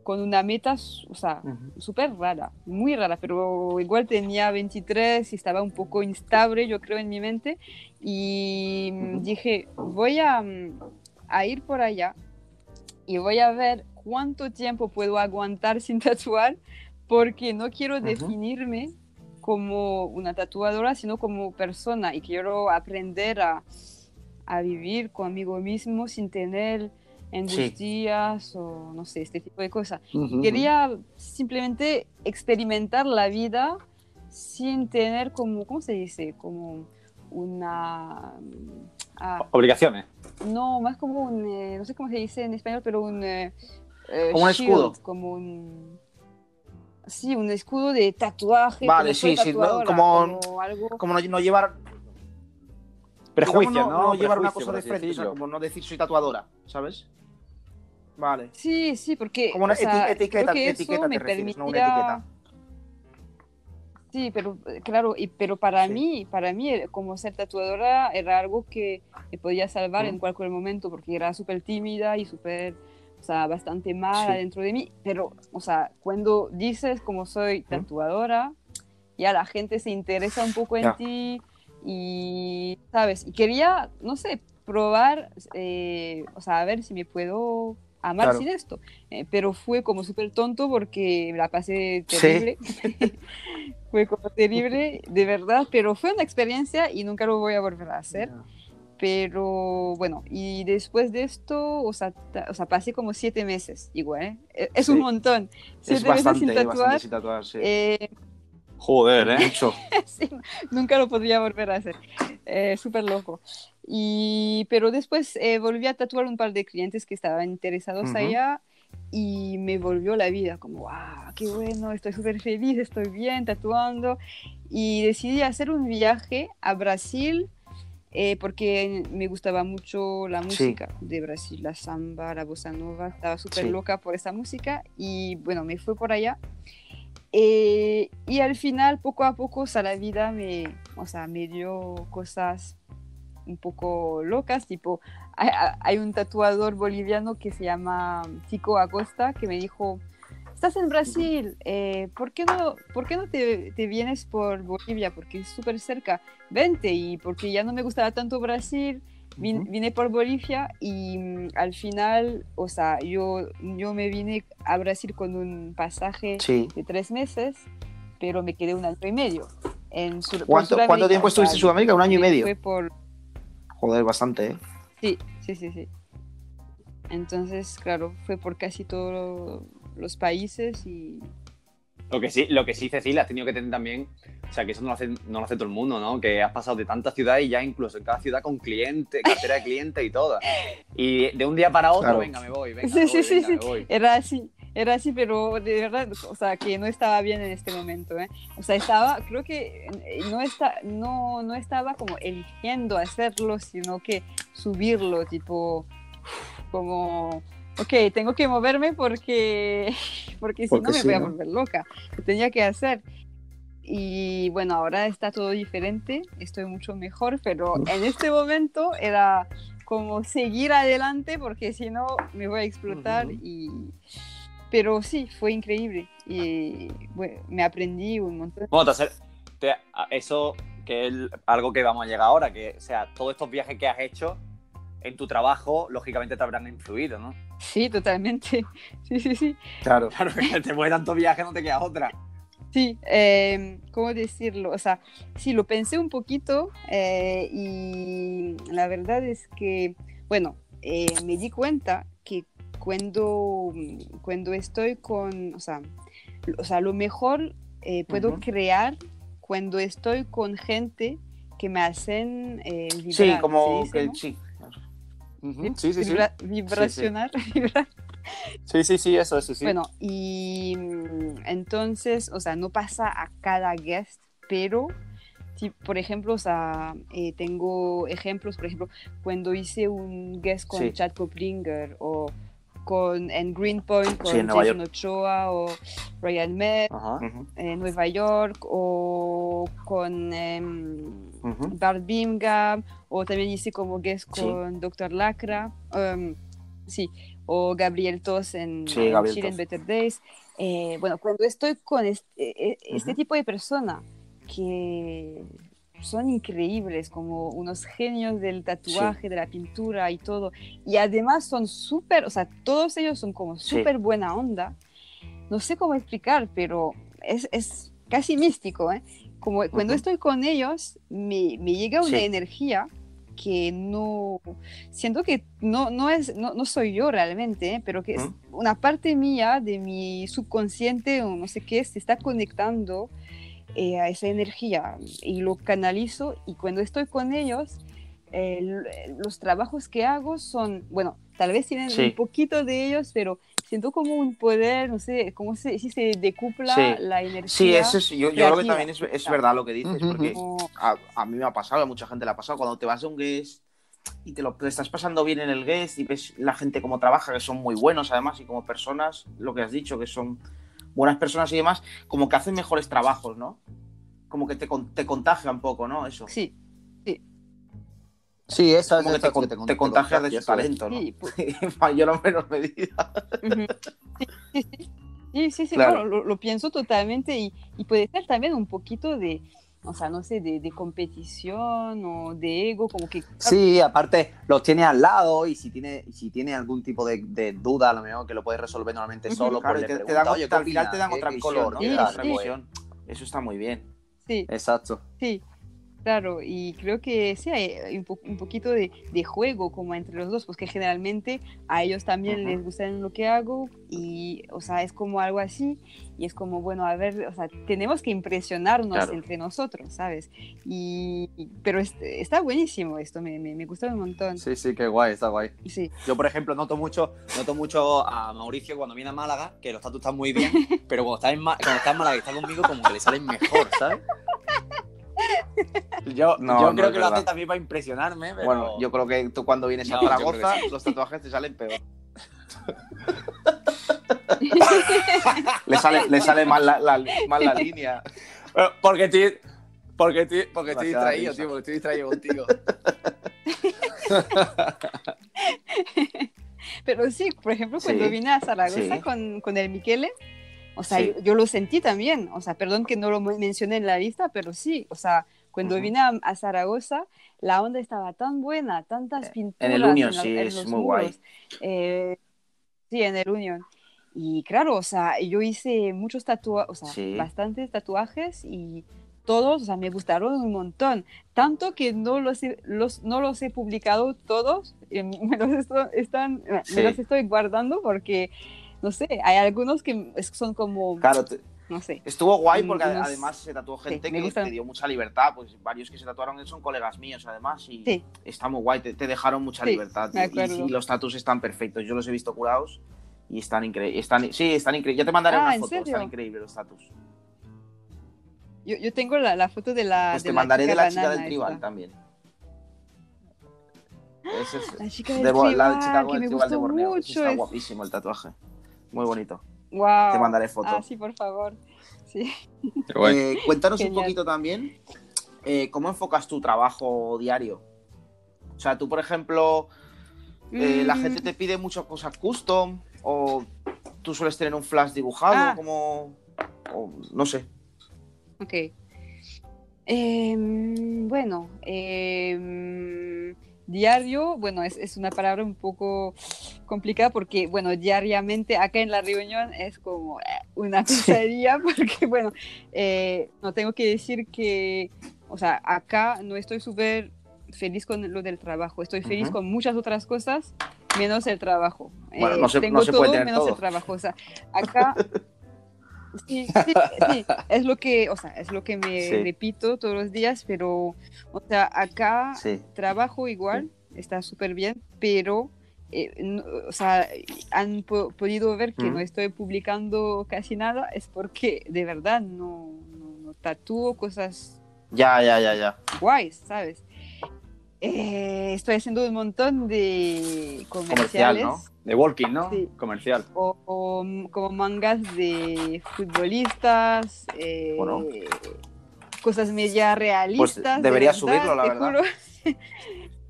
Speaker 3: con una meta, o sea, súper rara, muy rara, pero igual tenía 23 y estaba un poco instable, yo creo, en mi mente. Y mm, dije, voy a, mm, a ir por allá y voy a ver cuánto tiempo puedo aguantar sin tatuar, porque no quiero definirme como una tatuadora, sino como persona y quiero aprender a, a vivir conmigo mismo sin tener angustias o no sé, este tipo de cosas. Quería simplemente experimentar la vida sin tener como, ¿cómo se dice? Como una... ah,
Speaker 2: Obligaciones.
Speaker 3: no, más como un, eh, no sé cómo se dice en español, pero un... eh, eh,
Speaker 1: Como un
Speaker 3: shield,
Speaker 1: escudo.
Speaker 3: Como un... Sí, un escudo de tatuaje.
Speaker 1: Vale, sí, sí, no, como-
Speaker 3: como algo...
Speaker 1: Como no, no llevar,
Speaker 2: Prejuicio,
Speaker 1: digamos,
Speaker 2: ¿no?
Speaker 1: no, llevar una cosa de frente, o sea, como no decir soy tatuadora, ¿sabes? Vale.
Speaker 3: Sí, sí, porque...
Speaker 1: Como una
Speaker 3: o sea,
Speaker 1: eti- etiqueta,
Speaker 3: creo que eso
Speaker 1: etiqueta te
Speaker 3: me
Speaker 1: refieres, no una etiqueta.
Speaker 3: Sí, pero claro, y, pero para
Speaker 1: Sí.
Speaker 3: mí, para mí, eh, como ser tatuadora era algo que me podía salvar en
Speaker 1: Ujú.
Speaker 3: cualquier momento, porque era súper tímida y súper, o sea, bastante mala
Speaker 1: Sí.
Speaker 3: dentro de mí. Pero, o sea, cuando dices como soy tatuadora, ya la gente se interesa un poco en ti y, ¿sabes? Y quería, no sé, probar, eh, o sea, a ver si me puedo amar
Speaker 1: Claro.
Speaker 3: sin esto. Eh, pero fue como súper tonto porque la pasé
Speaker 1: Sí.
Speaker 3: terrible. fue como terrible, de verdad, pero fue una experiencia y nunca lo voy a volver a hacer. Pero bueno, y después de esto, o sea, o sea pasé como siete meses, igual, ¿eh? E- Es
Speaker 1: Sí.
Speaker 3: un montón. Siete
Speaker 1: Es
Speaker 3: meses sin tatuar.
Speaker 1: bastante sin tatuar, sí.
Speaker 3: eh,
Speaker 2: Joder, ¿eh?
Speaker 1: Mucho.
Speaker 3: sí, nunca lo podría volver a hacer. Eh, Súper loco. Y, pero después eh, volví a tatuar un par de clientes que estaban interesados
Speaker 1: Ujú.
Speaker 3: allá y me volvió la vida, como, wow, qué bueno, estoy súper feliz, estoy bien, tatuando. Y decidí hacer un viaje a Brasil eh, porque me gustaba mucho la música de Brasil, la samba, la bossa nova, estaba súper loca por esa música y bueno, me fui por allá. Eh, y al final, poco a poco, o sea, la vida me, o sea, me dio cosas un poco locas, tipo, hay, un tatuador boliviano que se llama Chico Acosta que me dijo, estás en Brasil, eh, ¿por qué no, por qué no te, te vienes por Bolivia? Porque es súper cerca, vente, y porque ya no me gustaba tanto Brasil, vine, por Bolivia y mm, al final, o sea, yo, yo me vine a Brasil con un pasaje de tres meses, pero me quedé un año y medio. En
Speaker 1: ¿Cuánto, ¿Cuánto tiempo estuviste en Sudamérica? Un año y medio.
Speaker 3: Fue por...
Speaker 1: Joder, bastante, ¿eh?
Speaker 3: Sí, sí, sí, sí. Entonces, claro, fue por casi todos los países y...
Speaker 2: Lo que sí, lo que sí, Cecilia, has tenido que tener también, o sea, que eso no lo hace, no lo hace todo el mundo, ¿no? Que has pasado de tantas ciudades y ya incluso en cada ciudad con cliente, cartera de cliente y todo. Y de un día para otro, venga, me voy, venga, sí, sí, sí, sí.
Speaker 3: Era así, era así, pero de verdad, o sea, que no estaba bien en este momento, ¿eh? O sea, estaba, creo que no, está, no, no estaba como eligiendo hacerlo, sino que subirlo, tipo, como, ok, tengo que moverme porque, porque si no me voy a volver loca, lo tenía que hacer. Y bueno, ahora está todo diferente, estoy mucho mejor, pero en este momento era como seguir adelante porque si no me voy a explotar y pero sí, fue increíble. Y me aprendí un montón.
Speaker 2: Bueno, te, eso que es algo que vamos a llegar ahora, que o sea, todos estos viajes que has hecho en tu trabajo, lógicamente te habrán influido, ¿no?
Speaker 3: Sí, totalmente. Sí, sí, sí.
Speaker 2: Claro, claro, que te mueves tantos viajes, no te queda otra.
Speaker 3: Sí, eh, ¿cómo decirlo? O sea, sí, lo pensé un poquito eh, y la verdad es que, bueno, eh, me di cuenta que cuando, cuando estoy con, o sea, o sea lo mejor eh, puedo crear cuando estoy con gente que me hacen eh, vibrar.
Speaker 1: Sí, como que sí.
Speaker 3: Sí, sí, sí. vibracionar.
Speaker 2: Sí, sí, sí, eso, eso, sí.
Speaker 3: Bueno, y mm, entonces, o sea, no pasa a cada guest, pero si, por ejemplo, o sea, eh, tengo ejemplos, por ejemplo, cuando hice un guest con Chad Coplinger o con, en Greenpoint con Jason Ochoa o Ryan Med en Nueva York o con em, Bart Bimgam o también hice como guest con Dr. Lacra em, sí o Gabriel Tos en, en Better Days eh, bueno cuando estoy con este, e, este tipo de persona que son increíbles, como unos genios del tatuaje, de la pintura y todo. Y además son súper, o sea, todos ellos son como súper buena onda. No sé cómo explicar, pero es, es casi místico, ¿eh? Como cuando estoy con ellos, me, me llega una energía que no, siento que no, no, es, no, no soy yo realmente, ¿eh? pero que es una parte mía de mi subconsciente o no sé qué, se está conectando eh, a esa energía y lo canalizo. Y cuando estoy con ellos, los trabajos que hago son, bueno, tal vez tienen un poquito de ellos, pero siento como un poder, no sé, como si se decupla la energía.
Speaker 1: Sí, eso es, yo, yo, creo que también es, es verdad lo que dices, porque a, a, mí me ha pasado, a mucha gente le ha pasado, cuando te vas a un guest y te lo te estás pasando bien en el guest y ves la gente cómo trabaja, que son muy buenos además, y como personas, lo que has dicho, que son buenas personas y demás, como que hacen mejores trabajos, ¿no? Como que te, te contagia un poco, ¿no? Eso.
Speaker 3: Sí, sí.
Speaker 1: Sí, eso es como que te, que te, te, contagias de su talento, ¿no? Sí, pues... mayor o menos medida.
Speaker 3: sí, sí, sí, sí, claro. lo, lo, pienso totalmente y, y, puede ser también un poquito de, o sea, no sé, de, de, competición o de ego, como que...
Speaker 2: Sí, aparte los tiene al lado y si tiene, si tiene algún tipo de, de duda, a lo mejor que lo puedes resolver normalmente solo,
Speaker 1: claro, pues te, te dan, Oye, al final te dan otra visión, ¿no? Sí, otra visión. Eso está muy bien.
Speaker 3: Sí.
Speaker 2: Exacto.
Speaker 3: Sí. Claro, y creo que sí, hay un, po- un poquito de, de juego como entre los dos, porque generalmente a ellos también
Speaker 1: Ujú.
Speaker 3: les gusta lo que hago y, o sea, es como algo así y es como, bueno, a ver, o sea, tenemos que impresionarnos
Speaker 1: Claro.
Speaker 3: entre nosotros, ¿sabes? Y, pero es- está buenísimo esto, me, me, me gusta un montón.
Speaker 2: Sí, sí, qué guay, está guay.
Speaker 3: Sí,
Speaker 2: Yo, por ejemplo, noto mucho, noto mucho a Mauricio cuando viene a Málaga, que los tatu están muy bien, pero cuando está en, Ma- cuando está en Málaga y está conmigo, como que le salen mejor, ¿sabes? Yo,
Speaker 1: No,
Speaker 2: yo
Speaker 1: no
Speaker 2: creo
Speaker 1: es
Speaker 2: que lo hace también para impresionarme, pero...
Speaker 1: Bueno, yo creo que tú cuando vienes a
Speaker 2: No,
Speaker 1: Zaragoza, los tatuajes te salen peor. le, sale, le sale mal la, la- mal la línea.
Speaker 2: Porque estoy, porque estoy, porque estoy distraído, tío, porque estoy distraído contigo.
Speaker 3: pero sí, por ejemplo, cuando
Speaker 1: Sí,
Speaker 3: vine a Zaragoza
Speaker 1: sí.
Speaker 3: con, con el Miquele, o sea,
Speaker 1: Sí.
Speaker 3: yo, yo lo sentí también, o sea, perdón que no lo men- mencioné en la lista, pero sí, o sea, cuando
Speaker 1: Ujú.
Speaker 3: vine a, a Zaragoza, la onda estaba tan buena, tantas pinturas
Speaker 1: en el Union,
Speaker 3: la-
Speaker 1: sí,
Speaker 3: en
Speaker 1: es muy guay.
Speaker 3: muros, eh, sí, en el Union. Y claro, o sea, yo hice muchos tatuajes, o sea,
Speaker 1: Sí.
Speaker 3: bastantes tatuajes y todos, o sea, me gustaron un montón. Tanto que no los he, los, no los he publicado todos, eh, me los, esto- están, me
Speaker 1: Sí.
Speaker 3: los estoy guardando porque, no sé, hay algunos que son como,
Speaker 1: Claro, te-
Speaker 3: no sé,
Speaker 1: estuvo guay porque
Speaker 3: Unos-
Speaker 1: además se tatuó gente que
Speaker 3: gustan.
Speaker 1: te dio mucha libertad. Pues varios que se tatuaron son colegas míos, además. Y
Speaker 3: Sí.
Speaker 1: está muy guay, te, te dejaron mucha
Speaker 3: Sí,
Speaker 1: libertad. Y- los tatus están perfectos. Yo los he visto curados y están increíbles. Están, sí, están increíbles. Ya te mandaré
Speaker 3: Ah,
Speaker 1: una
Speaker 3: ¿en
Speaker 1: foto.
Speaker 3: serio?
Speaker 1: Están increíbles los tatus.
Speaker 3: yo, yo tengo la, la foto de la,
Speaker 1: Pues
Speaker 3: de
Speaker 1: te
Speaker 3: la
Speaker 1: mandaré de la chica del tribal
Speaker 3: esta.
Speaker 1: también. Es-
Speaker 3: La chica
Speaker 1: de
Speaker 3: del
Speaker 1: la
Speaker 3: tribal, que me
Speaker 1: tribal de Borneo.
Speaker 3: Mucho.
Speaker 1: Está
Speaker 3: es-
Speaker 1: guapísimo el tatuaje. Muy bonito.
Speaker 3: Wow.
Speaker 1: Te mandaré foto.
Speaker 3: Ah, sí, por favor. Sí.
Speaker 1: Eh, cuéntanos un poquito también eh, cómo enfocas tu trabajo diario. O sea, tú, por ejemplo, eh, la
Speaker 3: Mm,
Speaker 1: gente te pide muchas cosas custom o tú sueles tener un flash dibujado,
Speaker 3: Ah.
Speaker 1: como. o no sé.
Speaker 3: Ok. Em, bueno, em, diario, bueno, es, es una palabra un poco complicada porque, bueno, diariamente acá en la reunión es como eh, una pesadilla porque, bueno, eh, no tengo que decir que, o sea, acá no estoy súper feliz con lo del trabajo, estoy feliz con muchas otras cosas menos el trabajo.
Speaker 1: Bueno,
Speaker 3: Eh,
Speaker 1: no se-
Speaker 3: tengo
Speaker 1: no se puede
Speaker 3: todo
Speaker 1: tener
Speaker 3: menos
Speaker 1: todo.
Speaker 3: el trabajo, o sea, acá... Sí, sí, sí, es lo que, o sea, es lo que me
Speaker 1: Sí.
Speaker 3: repito todos los días, pero, o sea, acá
Speaker 1: Sí.
Speaker 3: trabajo igual, está súper bien, pero, eh, no- o sea, han po- podido ver que
Speaker 1: Ujú.
Speaker 3: no estoy publicando casi nada, es porque de verdad no, no, no tatúo cosas
Speaker 1: Ya, ya, ya, ya.
Speaker 3: guays, ¿sabes? Eh, estoy haciendo un montón de
Speaker 1: Comercial,
Speaker 3: comerciales.
Speaker 1: ¿no?
Speaker 2: De Walking, ¿no?
Speaker 3: Sí.
Speaker 2: Comercial.
Speaker 3: o, o, mm, como mangas de futbolistas, eh,
Speaker 1: Bueno.
Speaker 3: cosas media realistas. de
Speaker 1: deberías
Speaker 3: verdad,
Speaker 1: subirlo, la verdad.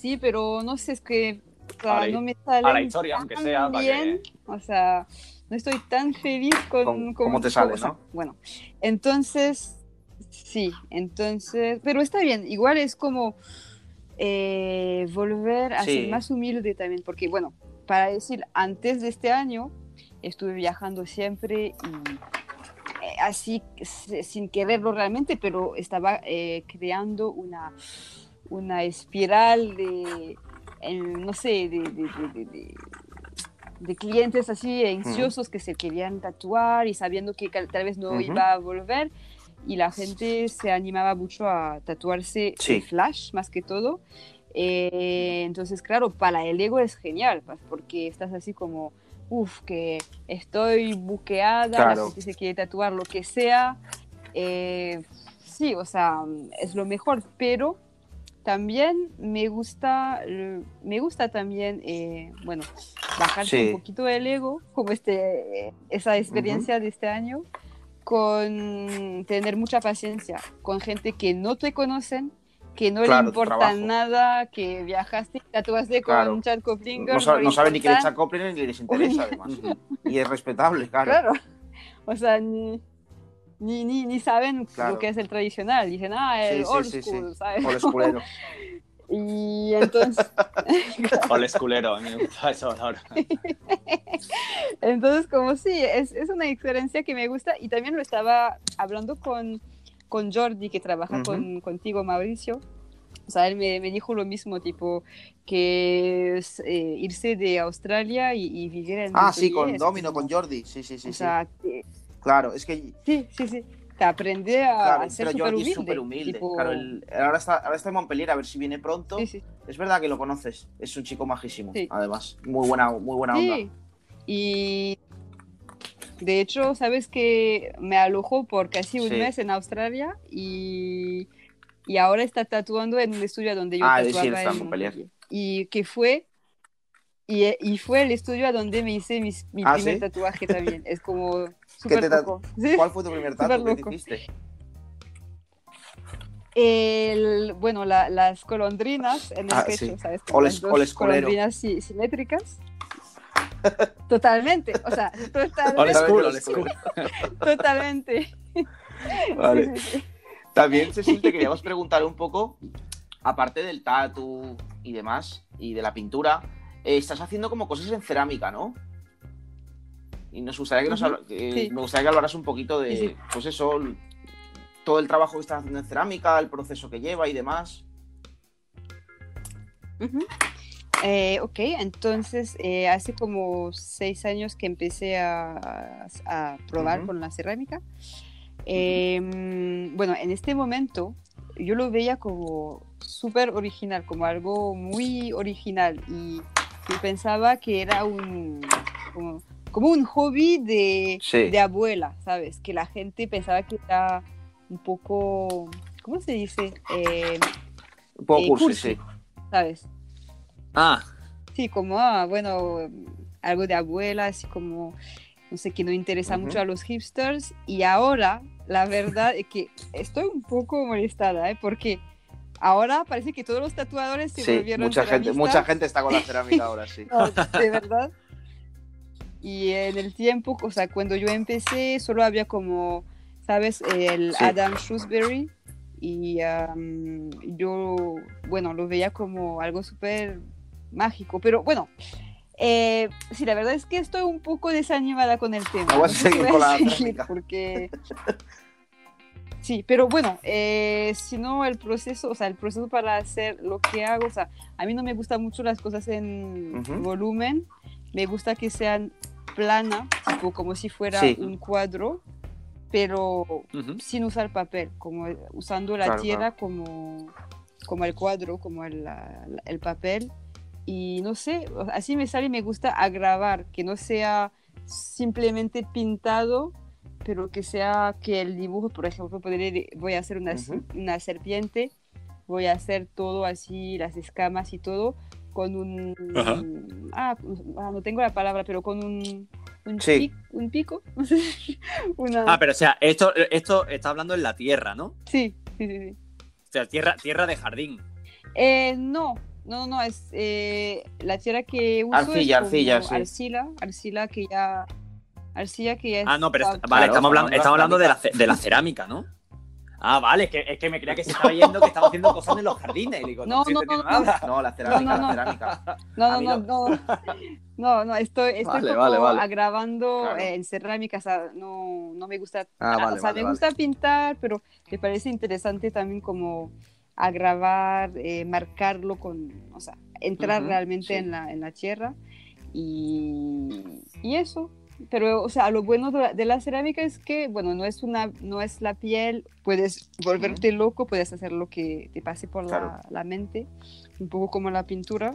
Speaker 3: sí, pero no sé, es que o sea,
Speaker 2: A la-
Speaker 3: no me
Speaker 2: A la
Speaker 3: sale
Speaker 2: historia, aunque
Speaker 3: tan
Speaker 2: sea, para
Speaker 3: bien,
Speaker 2: que...
Speaker 3: o sea, no estoy tan feliz con,
Speaker 1: ¿Cómo-
Speaker 3: con-
Speaker 1: cómo te sale,
Speaker 3: o sea,
Speaker 1: no?
Speaker 3: Bueno, entonces, sí, entonces, pero está bien, igual es como eh, volver a
Speaker 1: Sí.
Speaker 3: ser más humilde también, porque bueno, para decir, antes de este año estuve viajando siempre y eh, así sin quererlo realmente, pero estaba eh, creando una, una espiral de, eh, no sé, de, de- de- de- clientes así ansiosos que se querían tatuar y sabiendo que tal vez no iba a volver y la gente se animaba mucho a tatuarse
Speaker 1: Sí.
Speaker 3: el flash más que todo. Eh, entonces, claro, para el ego es genial, pues, porque estás así como, uff, que estoy buqueada, la
Speaker 1: Claro.
Speaker 3: gente se quiere tatuar lo que sea. Eh, sí, o sea, es lo mejor, pero también me gusta, eh, me gusta también, eh, bueno, bajarse
Speaker 1: Sí.
Speaker 3: un poquito el ego, como este, esa experiencia de este año, con tener mucha paciencia con gente que no te conocen, que no
Speaker 1: Claro,
Speaker 3: le importa nada, que viajaste y tatuaste
Speaker 1: Claro.
Speaker 3: con Chad Coplinger.
Speaker 1: No, sabe, no saben ni quién es Coplin ni les interesa, además. y es respetable, claro.
Speaker 3: Claro. O sea, ni, ni, ni, ni saben
Speaker 1: Claro.
Speaker 3: lo que es el tradicional. Dicen, ah, el
Speaker 1: Sí, sí,
Speaker 3: old
Speaker 1: sí, sí.
Speaker 3: school, ¿sabes?
Speaker 1: Por esculero.
Speaker 3: Y entonces,
Speaker 2: Ole esculero, a mí me gusta esa palabra.
Speaker 3: entonces como sí, es, es una experiencia que me gusta y también lo estaba hablando con, con Jordi, que trabaja
Speaker 1: Ujú.
Speaker 3: con, contigo, Mauricio. O sea, él me, me dijo lo mismo, tipo, que es, eh, irse de Australia y, y vivir en
Speaker 1: Ah, sí, con Domino,
Speaker 3: como-
Speaker 1: con Jordi. Sí, sí, sí.
Speaker 3: o
Speaker 1: sí.
Speaker 3: sea, que-
Speaker 1: Claro, es que
Speaker 3: sí, sí, sí. Te aprende a,
Speaker 1: claro,
Speaker 3: a ser
Speaker 1: pero Jordi
Speaker 3: humilde.
Speaker 1: es humilde.
Speaker 3: tipo-
Speaker 1: Claro, el- ahora, está, ahora está en Montpellier, a ver si viene pronto.
Speaker 3: Sí, sí.
Speaker 1: Es verdad que lo conoces. Es un chico majísimo,
Speaker 3: Sí.
Speaker 1: además. Muy buena, muy buena onda.
Speaker 3: Sí, y de hecho, sabes que me alojó por casi un
Speaker 1: Sí.
Speaker 3: mes en Australia y, y ahora está tatuando en un estudio donde yo
Speaker 1: Ah, sí,
Speaker 3: tatuaba
Speaker 1: está en. Montpellier.
Speaker 3: Y que fue, y, y fue el estudio a donde me hice mis- mi
Speaker 1: Ah,
Speaker 3: primer
Speaker 1: ¿sí?
Speaker 3: tatuaje también. Es como
Speaker 1: ¿Qué
Speaker 3: súper loco. Sí.
Speaker 1: ¿Cuál fue tu primer
Speaker 3: Súper
Speaker 1: tatu que hiciste?
Speaker 3: El, bueno, la- las colondrinas en el
Speaker 1: Ah,
Speaker 3: pecho,
Speaker 1: sí.
Speaker 3: ¿sabes? Como
Speaker 1: Ol
Speaker 3: las colondrinas si- simétricas. Totalmente, o sea, totalmente.
Speaker 2: Old school,
Speaker 1: Old
Speaker 2: old school.
Speaker 3: Totalmente.
Speaker 1: Vale. También, Cecil, te queríamos preguntar un poco, aparte del tatu y demás, y de la pintura, eh, estás haciendo como cosas en cerámica, ¿no? Y nos gustaría que nos
Speaker 3: sí.
Speaker 1: me gustaría que hablaras un poquito de,
Speaker 3: Sí,
Speaker 1: pues eso, todo el trabajo que estás haciendo en cerámica, el proceso que lleva y demás.
Speaker 3: Eh, ok, entonces eh, hace como seis años que empecé a, a probar con la cerámica. Em, bueno, en este momento yo lo veía como súper original, como algo muy original y pensaba que era un, como, como un hobby de,
Speaker 1: Sí.
Speaker 3: de abuela, ¿sabes? Que la gente pensaba que era un poco, ¿cómo se dice? Eh,
Speaker 1: Un poco
Speaker 3: Eh,
Speaker 1: cursi,
Speaker 3: cursi.
Speaker 1: sí.
Speaker 3: ¿Sabes?
Speaker 2: Ah,
Speaker 3: Sí, como, ah, bueno, algo de abuela, así como, no sé, que no interesa mucho a los hipsters. Y ahora, la verdad es que estoy un poco molestada, ¿eh? Porque ahora parece que todos los tatuadores se
Speaker 1: Sí,
Speaker 3: volvieron
Speaker 1: mucha gente, mucha gente está con la cerámica ahora, sí.
Speaker 3: No, de verdad. Y en el tiempo, o sea, cuando yo empecé, solo había como, ¿sabes? El
Speaker 1: Sí.
Speaker 3: Adam Shrewsbury. Y am, yo, bueno, lo veía como algo súper mágico. Pero bueno, eh, sí, la verdad es que estoy un poco desanimada con el tema.
Speaker 1: No vas a seguir
Speaker 3: voy
Speaker 1: con la.
Speaker 3: Porque... Sí, pero bueno, eh, si no el proceso, o sea, el proceso para hacer lo que hago, o sea, a mí no me gustan mucho las cosas en
Speaker 1: Ujú.
Speaker 3: volumen, me gusta que sean plana, tipo como si fuera
Speaker 1: Sí.
Speaker 3: un cuadro, pero
Speaker 2: ujú.
Speaker 3: sin usar papel, como usando la
Speaker 1: Claro,
Speaker 3: tierra como, como el cuadro, como el, la- el papel. Y no sé, así me sale y me gusta agravar, que no sea simplemente pintado, pero que sea que el dibujo, por ejemplo, voy a hacer una,
Speaker 1: Ujú.
Speaker 3: una serpiente, voy a hacer todo así, las escamas y todo, con un...
Speaker 2: Ajá.
Speaker 3: Ah, ah, no tengo la palabra, pero con un... Un,
Speaker 1: Sí.
Speaker 3: pic- un pico, una...
Speaker 2: Ah, pero o sea, esto, esto está hablando en la tierra, ¿no?
Speaker 3: Sí, sí, sí. sí.
Speaker 2: O sea, tierra, tierra de jardín.
Speaker 3: Eh, no, no, no, es eh, la tierra que uso
Speaker 1: Arcilla,
Speaker 3: es como
Speaker 1: arcilla, sí.
Speaker 3: arcilla, arcilla que ya, arcilla que ya
Speaker 2: Ah, no, pero
Speaker 3: está-
Speaker 2: est- vale,
Speaker 1: Claro,
Speaker 2: estamos hablando, estamos hablando de, la, de la cerámica, ¿no? Ah, vale, es que, es que me creía que se estaba yendo que estaba haciendo cosas en los jardines. Y digo, no,
Speaker 3: No, no,
Speaker 2: entendiendo
Speaker 3: no, no.
Speaker 2: nada.
Speaker 1: No, la cerámica,
Speaker 3: no, no.
Speaker 1: la cerámica.
Speaker 3: No, no, no, no, no, no, estoy, estoy
Speaker 2: Vale,
Speaker 3: como
Speaker 2: vale, vale.
Speaker 3: agravando
Speaker 1: Claro.
Speaker 3: eh, en cerámica, o sea, no, no me gusta,
Speaker 2: Ah, vale,
Speaker 3: o sea,
Speaker 2: vale,
Speaker 3: me
Speaker 2: vale.
Speaker 3: gusta pintar, pero me parece interesante también como agravar, eh, marcarlo con, o sea, entrar
Speaker 1: Ujú,
Speaker 3: realmente
Speaker 1: sí.
Speaker 3: en, la, en la tierra y, y eso. Pero, o sea, lo bueno de la, de la cerámica es que, bueno, no es, una, no es la piel, puedes volverte loco, puedes hacer lo que te pase por
Speaker 1: Claro.
Speaker 3: la, la mente, un poco como la pintura.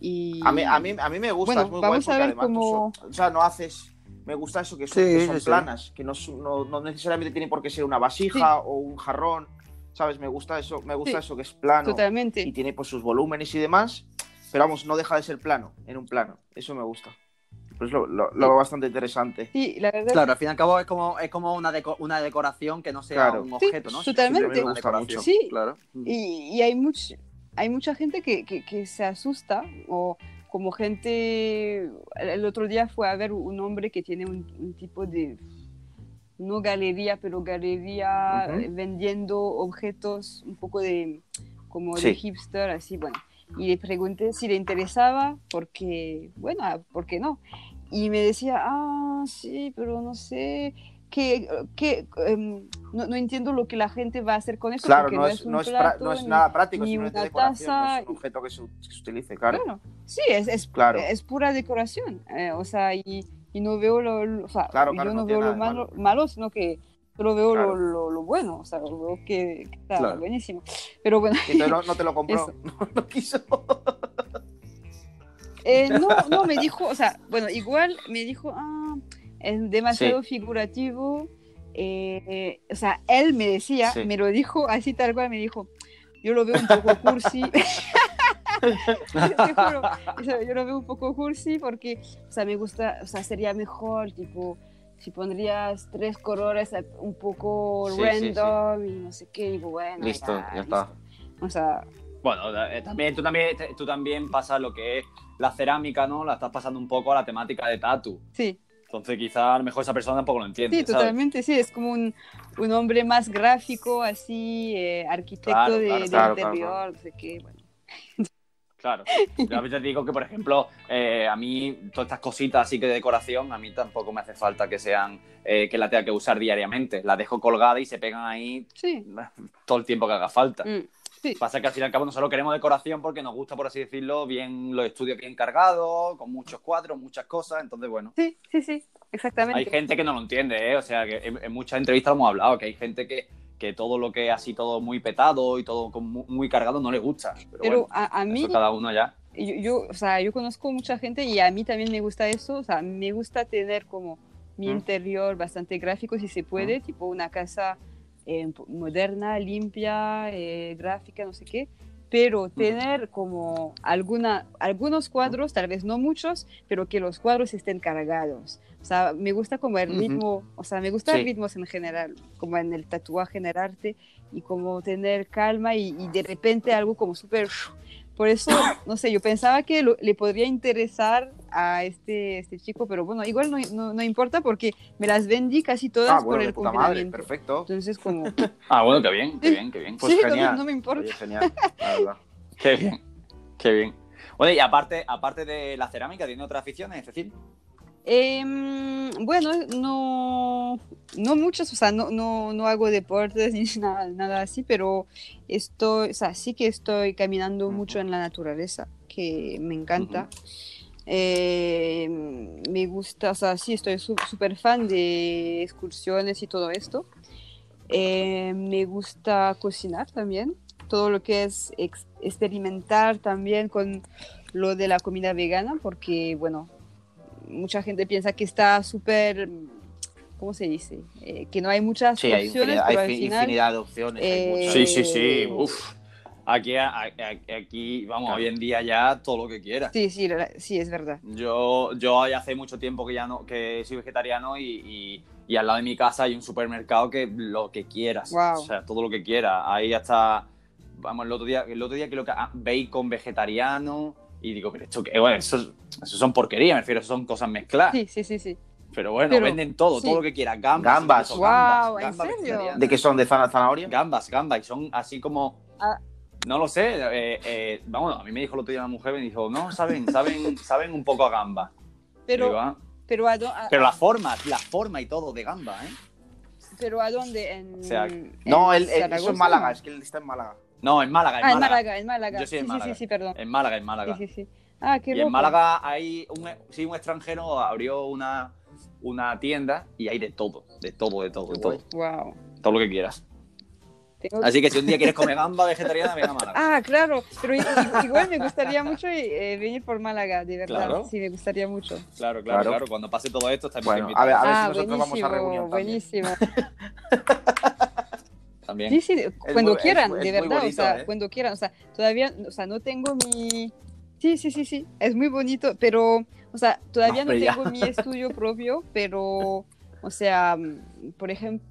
Speaker 3: Y...
Speaker 1: A mí, a mí, a mí me gusta,
Speaker 3: Bueno,
Speaker 1: es muy
Speaker 3: vamos
Speaker 1: guay
Speaker 3: a ver cómo-
Speaker 1: son- o sea, no haces... Me gusta eso, que son,
Speaker 2: Sí,
Speaker 1: que son
Speaker 2: sí, sí.
Speaker 1: planas, que no, no, no necesariamente tiene por qué ser una vasija o un jarrón, ¿sabes? Me gusta eso, me gusta
Speaker 3: Sí,
Speaker 1: eso que es plano
Speaker 3: Totalmente.
Speaker 1: y tiene pues sus volúmenes y demás, pero vamos, no deja de ser plano, en un plano, eso me gusta. Pues lo, lo, lo veo bastante interesante.
Speaker 3: Sí, la verdad.
Speaker 2: Claro, al fin y al cabo es como, es como una, deco- una decoración que no sea
Speaker 1: Claro.
Speaker 2: un
Speaker 3: Sí,
Speaker 2: objeto, ¿no?
Speaker 3: totalmente.
Speaker 1: Me gusta mucho.
Speaker 3: Sí.
Speaker 2: claro.
Speaker 3: Y, y hay, much, hay mucha gente que, que, que se asusta, o como gente. El, otro día fue a ver un hombre que tiene un, un tipo de. No galería, pero galería
Speaker 1: Ujú.
Speaker 3: eh, vendiendo objetos un poco de. como de
Speaker 1: Sí.
Speaker 3: hipster, así, bueno. Y le pregunté si le interesaba, porque. bueno, ¿por qué no? Y me decía, ah, sí, pero no sé que, que em, no, no entiendo lo que la gente va a hacer con eso.
Speaker 1: Claro,
Speaker 3: porque
Speaker 1: no es,
Speaker 3: un
Speaker 1: no es,
Speaker 3: plato,
Speaker 1: no es
Speaker 3: ni-
Speaker 1: nada práctico,
Speaker 3: ni una
Speaker 1: decoración, no
Speaker 3: taza,
Speaker 1: es un objeto que se, que se utilice, claro.
Speaker 3: Claro, sí, es, es,
Speaker 1: Claro.
Speaker 3: es pura decoración. eh, o sea, y, y no veo lo, o sea,
Speaker 1: Claro,
Speaker 3: yo
Speaker 1: claro,
Speaker 3: no,
Speaker 1: no
Speaker 3: veo lo malo, malo, sino que solo veo lo, lo, lo bueno, o sea, lo veo que, que está buenísimo. Pero bueno,
Speaker 1: entonces no, no te lo compró, no, no quiso.
Speaker 3: Eh, no, no, me dijo, o sea, bueno, igual me dijo, ah, es demasiado figurativo. eh, o sea, él me decía,
Speaker 1: Sí.
Speaker 3: me lo dijo así tal cual, me dijo, yo lo veo un poco cursi. Te juro, o sea, yo lo veo un poco cursi porque, o sea, me gusta, o sea, sería mejor, tipo, si pondrías tres colores eh, un poco
Speaker 1: Sí, sí, sí.
Speaker 3: random y no sé qué, digo, bueno,
Speaker 1: Listo, ya
Speaker 3: listo.
Speaker 1: está.
Speaker 3: O sea,
Speaker 2: Bueno, eh, también, tú, también, tú también pasas lo que es la cerámica, ¿no? La estás pasando un poco a la temática de tatu.
Speaker 3: sí,
Speaker 2: Entonces, quizá a lo mejor esa persona tampoco lo entiende.
Speaker 3: sí,
Speaker 2: ¿sabes?
Speaker 3: totalmente, sí, es como un, un hombre más gráfico, así, eh, arquitecto
Speaker 2: Claro,
Speaker 3: de,
Speaker 2: claro,
Speaker 3: de
Speaker 1: claro,
Speaker 3: interior,
Speaker 1: claro,
Speaker 3: no sé qué, bueno.
Speaker 2: Claro. Yo a veces digo que, por ejemplo, eh, a mí todas estas cositas así que de decoración, a mí tampoco me hace falta que sean, eh, que la tenga que usar diariamente. La dejo colgada y se pegan ahí
Speaker 3: Sí,
Speaker 2: todo el tiempo que haga falta.
Speaker 3: mm, sí,
Speaker 2: Pasa que al fin y al cabo nosotros queremos decoración porque nos gusta, por así decirlo, bien los estudios bien cargados, con muchos cuadros, muchas cosas. Entonces, bueno,
Speaker 3: sí, sí, sí, exactamente.
Speaker 2: hay gente que no lo entiende, ¿eh? O sea, que en, en muchas entrevistas lo hemos hablado, que hay gente que, que todo lo que es así, todo muy petado y todo con mu- muy, cargado no le gusta. Pero,
Speaker 3: Pero
Speaker 2: bueno,
Speaker 3: a, a mí,
Speaker 2: eso cada uno ya.
Speaker 3: yo, yo, o sea, yo conozco mucha gente y a mí también me gusta eso, o sea, me gusta tener como mi
Speaker 1: Mm.
Speaker 3: interior bastante gráfico si se puede, tipo una casa eh, moderna, limpia, eh, gráfica, no sé qué, pero tener como alguna, algunos cuadros, tal vez no muchos, pero que los cuadros estén cargados. O sea, me gusta como el ritmo, o sea, me gusta
Speaker 1: Sí.
Speaker 3: ritmos en general, como en el tatuaje, en el arte, y como tener calma y, y de repente algo como súper... Por eso, no sé, yo pensaba que lo- le podría interesar a este, este chico, pero bueno, igual no, no, no importa porque me las vendí casi todas
Speaker 1: Ah,
Speaker 3: por el
Speaker 1: puta madre, perfecto.
Speaker 3: Entonces, como,
Speaker 2: Ah, bueno, qué bien, qué bien, qué bien.
Speaker 1: Pues
Speaker 3: sí, no-
Speaker 1: genial.
Speaker 3: no, me importa.
Speaker 1: Oye, genial, la verdad.
Speaker 2: Qué bien, qué bien. Bueno, y aparte, aparte de la cerámica, ¿tiene otras aficiones? Es decir,
Speaker 3: Em, bueno, no, no muchas, o sea, no, no, no hago deportes ni nada, nada así, pero estoy, o sea, sí que estoy caminando mucho en la naturaleza, que me encanta. Eh, me gusta, o sea, sí, estoy su- súper fan de excursiones y todo esto. Eh, me gusta cocinar también, todo lo que es ex- experimentar también con lo de la comida vegana, porque, bueno, mucha gente piensa que está súper, ¿cómo se dice? Eh, que no hay muchas
Speaker 1: Sí, hay,
Speaker 3: opciones,
Speaker 1: infinidad,
Speaker 3: pero
Speaker 1: hay
Speaker 3: al final...
Speaker 1: infinidad de opciones. hay
Speaker 3: eh,
Speaker 2: sí, sí, sí. Uf. Aquí, aquí, vamos,
Speaker 1: Claro.
Speaker 2: hoy en día ya todo lo que quieras.
Speaker 3: Sí, sí, sí, es verdad.
Speaker 2: Yo, yo ya hace mucho tiempo que ya no, que soy vegetariano y, y- y al lado de mi casa hay un supermercado que lo que quieras.
Speaker 3: Guau.
Speaker 2: O sea, todo lo que quieras. Ahí hasta, vamos, el otro día, el otro día creo que ah, bacon vegetariano. Y digo, pero esto qué, bueno, eso, eso son porquerías, me refiero, eso son cosas mezcladas.
Speaker 3: Sí, sí, sí, sí.
Speaker 2: Pero bueno,
Speaker 3: Pero,
Speaker 2: venden todo,
Speaker 3: sí.
Speaker 2: todo lo que quieras. Gambas.
Speaker 1: Gambas.
Speaker 2: incluso
Speaker 3: Guau, ¿en
Speaker 2: gambas
Speaker 3: serio?
Speaker 1: ¿De qué son? ¿De zana- zanahoria?
Speaker 2: Gambas, gambas, y son así como.
Speaker 3: Ah.
Speaker 2: No lo sé, eh, eh, vamos, a mí me dijo el otro día una mujer, me dijo, no, saben, saben, saben un poco a gamba.
Speaker 3: Pero,
Speaker 2: Digo, "Ah".
Speaker 3: pero, ¿a, a-
Speaker 2: Pero la forma, la forma y todo de gamba, ¿eh?
Speaker 3: pero ¿a dónde? En,
Speaker 2: O sea,
Speaker 3: en
Speaker 1: No, él, él- eso es Málaga, es que él está en Málaga.
Speaker 2: No, en Málaga, en
Speaker 3: Ah, en
Speaker 2: Málaga.
Speaker 3: Málaga, en Málaga.
Speaker 2: Yo soy en
Speaker 3: sí,
Speaker 2: Málaga.
Speaker 3: sí, sí, sí, perdón.
Speaker 2: En Málaga, en Málaga.
Speaker 3: Sí, sí, sí. Ah, qué
Speaker 2: y
Speaker 3: loco.
Speaker 2: en Málaga hay un, sí, un extranjero abrió una, una tienda y hay de todo, de todo, de todo, de todo.
Speaker 3: Wow.
Speaker 2: Todo lo que quieras.
Speaker 3: Tengo-
Speaker 2: Así que si un día quieres comer gamba vegetariana, ven a Málaga.
Speaker 3: Ah, claro, pero igual me gustaría mucho eh, venir por Málaga, de verdad.
Speaker 2: Claro.
Speaker 3: Sí, me gustaría mucho.
Speaker 2: Claro, claro,
Speaker 1: Claro.
Speaker 2: claro. Cuando pase todo esto, estaremos
Speaker 1: Bueno, a ver, a ver
Speaker 3: ah,
Speaker 1: si nosotros vamos
Speaker 3: buenísimo,
Speaker 1: a reunión también.
Speaker 3: buenísimo.
Speaker 2: también.
Speaker 3: Sí, sí, cuando
Speaker 1: muy- es-
Speaker 3: quieran,
Speaker 1: es
Speaker 3: de
Speaker 1: muy
Speaker 3: verdad,
Speaker 1: bonito,
Speaker 3: o sea,
Speaker 1: ¿eh?
Speaker 3: cuando quieran, o sea, todavía, o sea, no tengo mi... Sí, sí, sí, sí, es muy bonito, pero, o sea, todavía no
Speaker 1: ya.
Speaker 3: tengo mi estudio propio, pero, o sea, por ejemplo,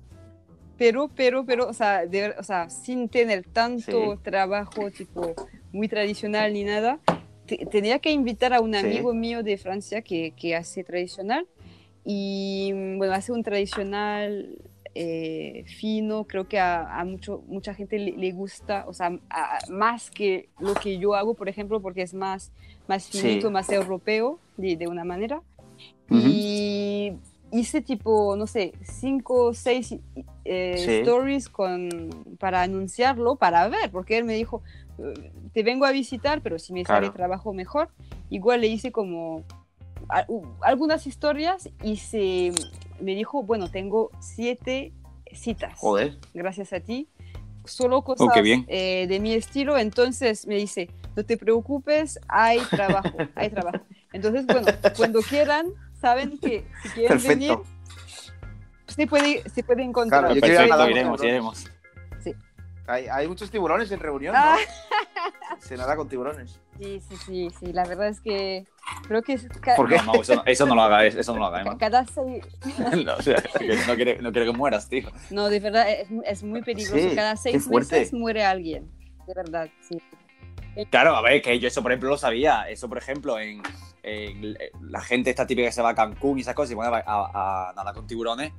Speaker 3: pero, pero, pero, o sea, de o sea, sin tener tanto
Speaker 1: Sí.
Speaker 3: trabajo, tipo, muy tradicional ni nada, te- tenía que invitar a un
Speaker 1: Sí.
Speaker 3: amigo mío de Francia que, que hace tradicional, y, bueno, hace un tradicional eh, fino, creo que a, a mucho, mucha gente le, le gusta, o sea, a- más que lo que yo hago, por ejemplo, porque es más, más
Speaker 1: Sí.
Speaker 3: finito, más europeo, de, de una manera.
Speaker 1: Ujú.
Speaker 3: Y hice tipo, no sé, cinco o seis eh,
Speaker 1: Sí.
Speaker 3: stories con, para anunciarlo, para ver, porque él me dijo, "Eh, te vengo a visitar, pero si me sale
Speaker 1: Claro.
Speaker 3: trabajo mejor, igual le hice como a- algunas historias y se, me dijo, bueno, tengo siete citas,
Speaker 1: Joder.
Speaker 3: gracias a ti, solo cosas
Speaker 2: Oh, bien.
Speaker 3: eh, de mi estilo, entonces me dice, no te preocupes, hay trabajo, hay trabajo. Entonces, bueno, cuando quieran, saben que si quieren venir,
Speaker 1: Perfecto.
Speaker 3: se puede, se puede encontrar.
Speaker 1: Claro, yo quiero
Speaker 2: Perfecto,
Speaker 1: nadar
Speaker 2: iremos, iremos.
Speaker 1: Hay, hay muchos tiburones en reunión, ¿no?
Speaker 3: Ah.
Speaker 1: Se nada con tiburones.
Speaker 3: Sí, sí, sí, sí, la verdad es que creo que es ca-
Speaker 1: ¿Por qué?
Speaker 2: No, no, eso, no- eso no lo haga, eso no lo haga, Emma.
Speaker 3: cada seis,
Speaker 2: No, o sea, no, quiere, no quiere que mueras, tío.
Speaker 3: no, de verdad es, es muy peligroso,
Speaker 1: Sí,
Speaker 3: cada seis meses muere alguien, de verdad, sí.
Speaker 2: Claro, a ver, que yo eso, por ejemplo, lo sabía. Eso, por ejemplo, en, en la gente esta típica que se va a Cancún y esas cosas y pone a, a- a nadar con tiburones.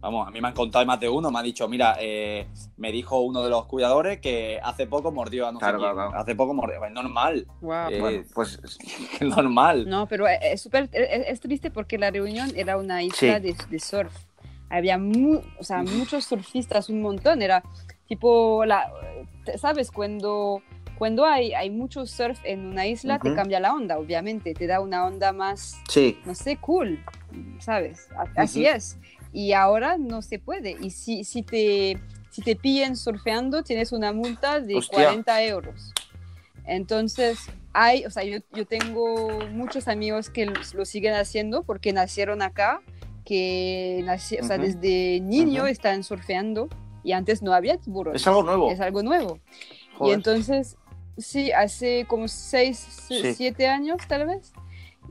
Speaker 2: Vamos, a mí me han contado más de uno, me ha dicho, mira, eh, me dijo uno de los cuidadores que hace poco mordió a no
Speaker 1: Claro,
Speaker 2: sé quién.
Speaker 1: claro.
Speaker 2: Hace poco mordió. Es normal,
Speaker 3: Wow.
Speaker 2: Eh,
Speaker 1: Bueno, pues
Speaker 2: normal.
Speaker 3: No, pero es súper, es, es triste porque la reunión era una isla
Speaker 1: Sí.
Speaker 3: de, de surf. Había mu- o sea, muchos surfistas, un montón. Era tipo, la, ¿sabes? Cuando, cuando hay, hay mucho surf en una isla, te
Speaker 1: Ujú.
Speaker 3: cambia la onda, obviamente. Te da una onda más,
Speaker 1: sí.
Speaker 3: no sé, cool, ¿sabes? Así
Speaker 2: Ujú.
Speaker 3: es. Y ahora no se puede. Y si, si, te, si te pillan surfeando, tienes una multa de
Speaker 1: Hostia.
Speaker 3: 40 euros. Entonces, hay, o sea, yo, yo tengo muchos amigos que lo, siguen haciendo porque nacieron acá, que naci- o sea, desde niño están surfeando y antes no había tiburones.
Speaker 1: Es algo nuevo.
Speaker 3: Es algo nuevo. Y
Speaker 1: Joder.
Speaker 3: entonces, sí, hace como 6,
Speaker 1: Sí.
Speaker 3: 7 años tal vez.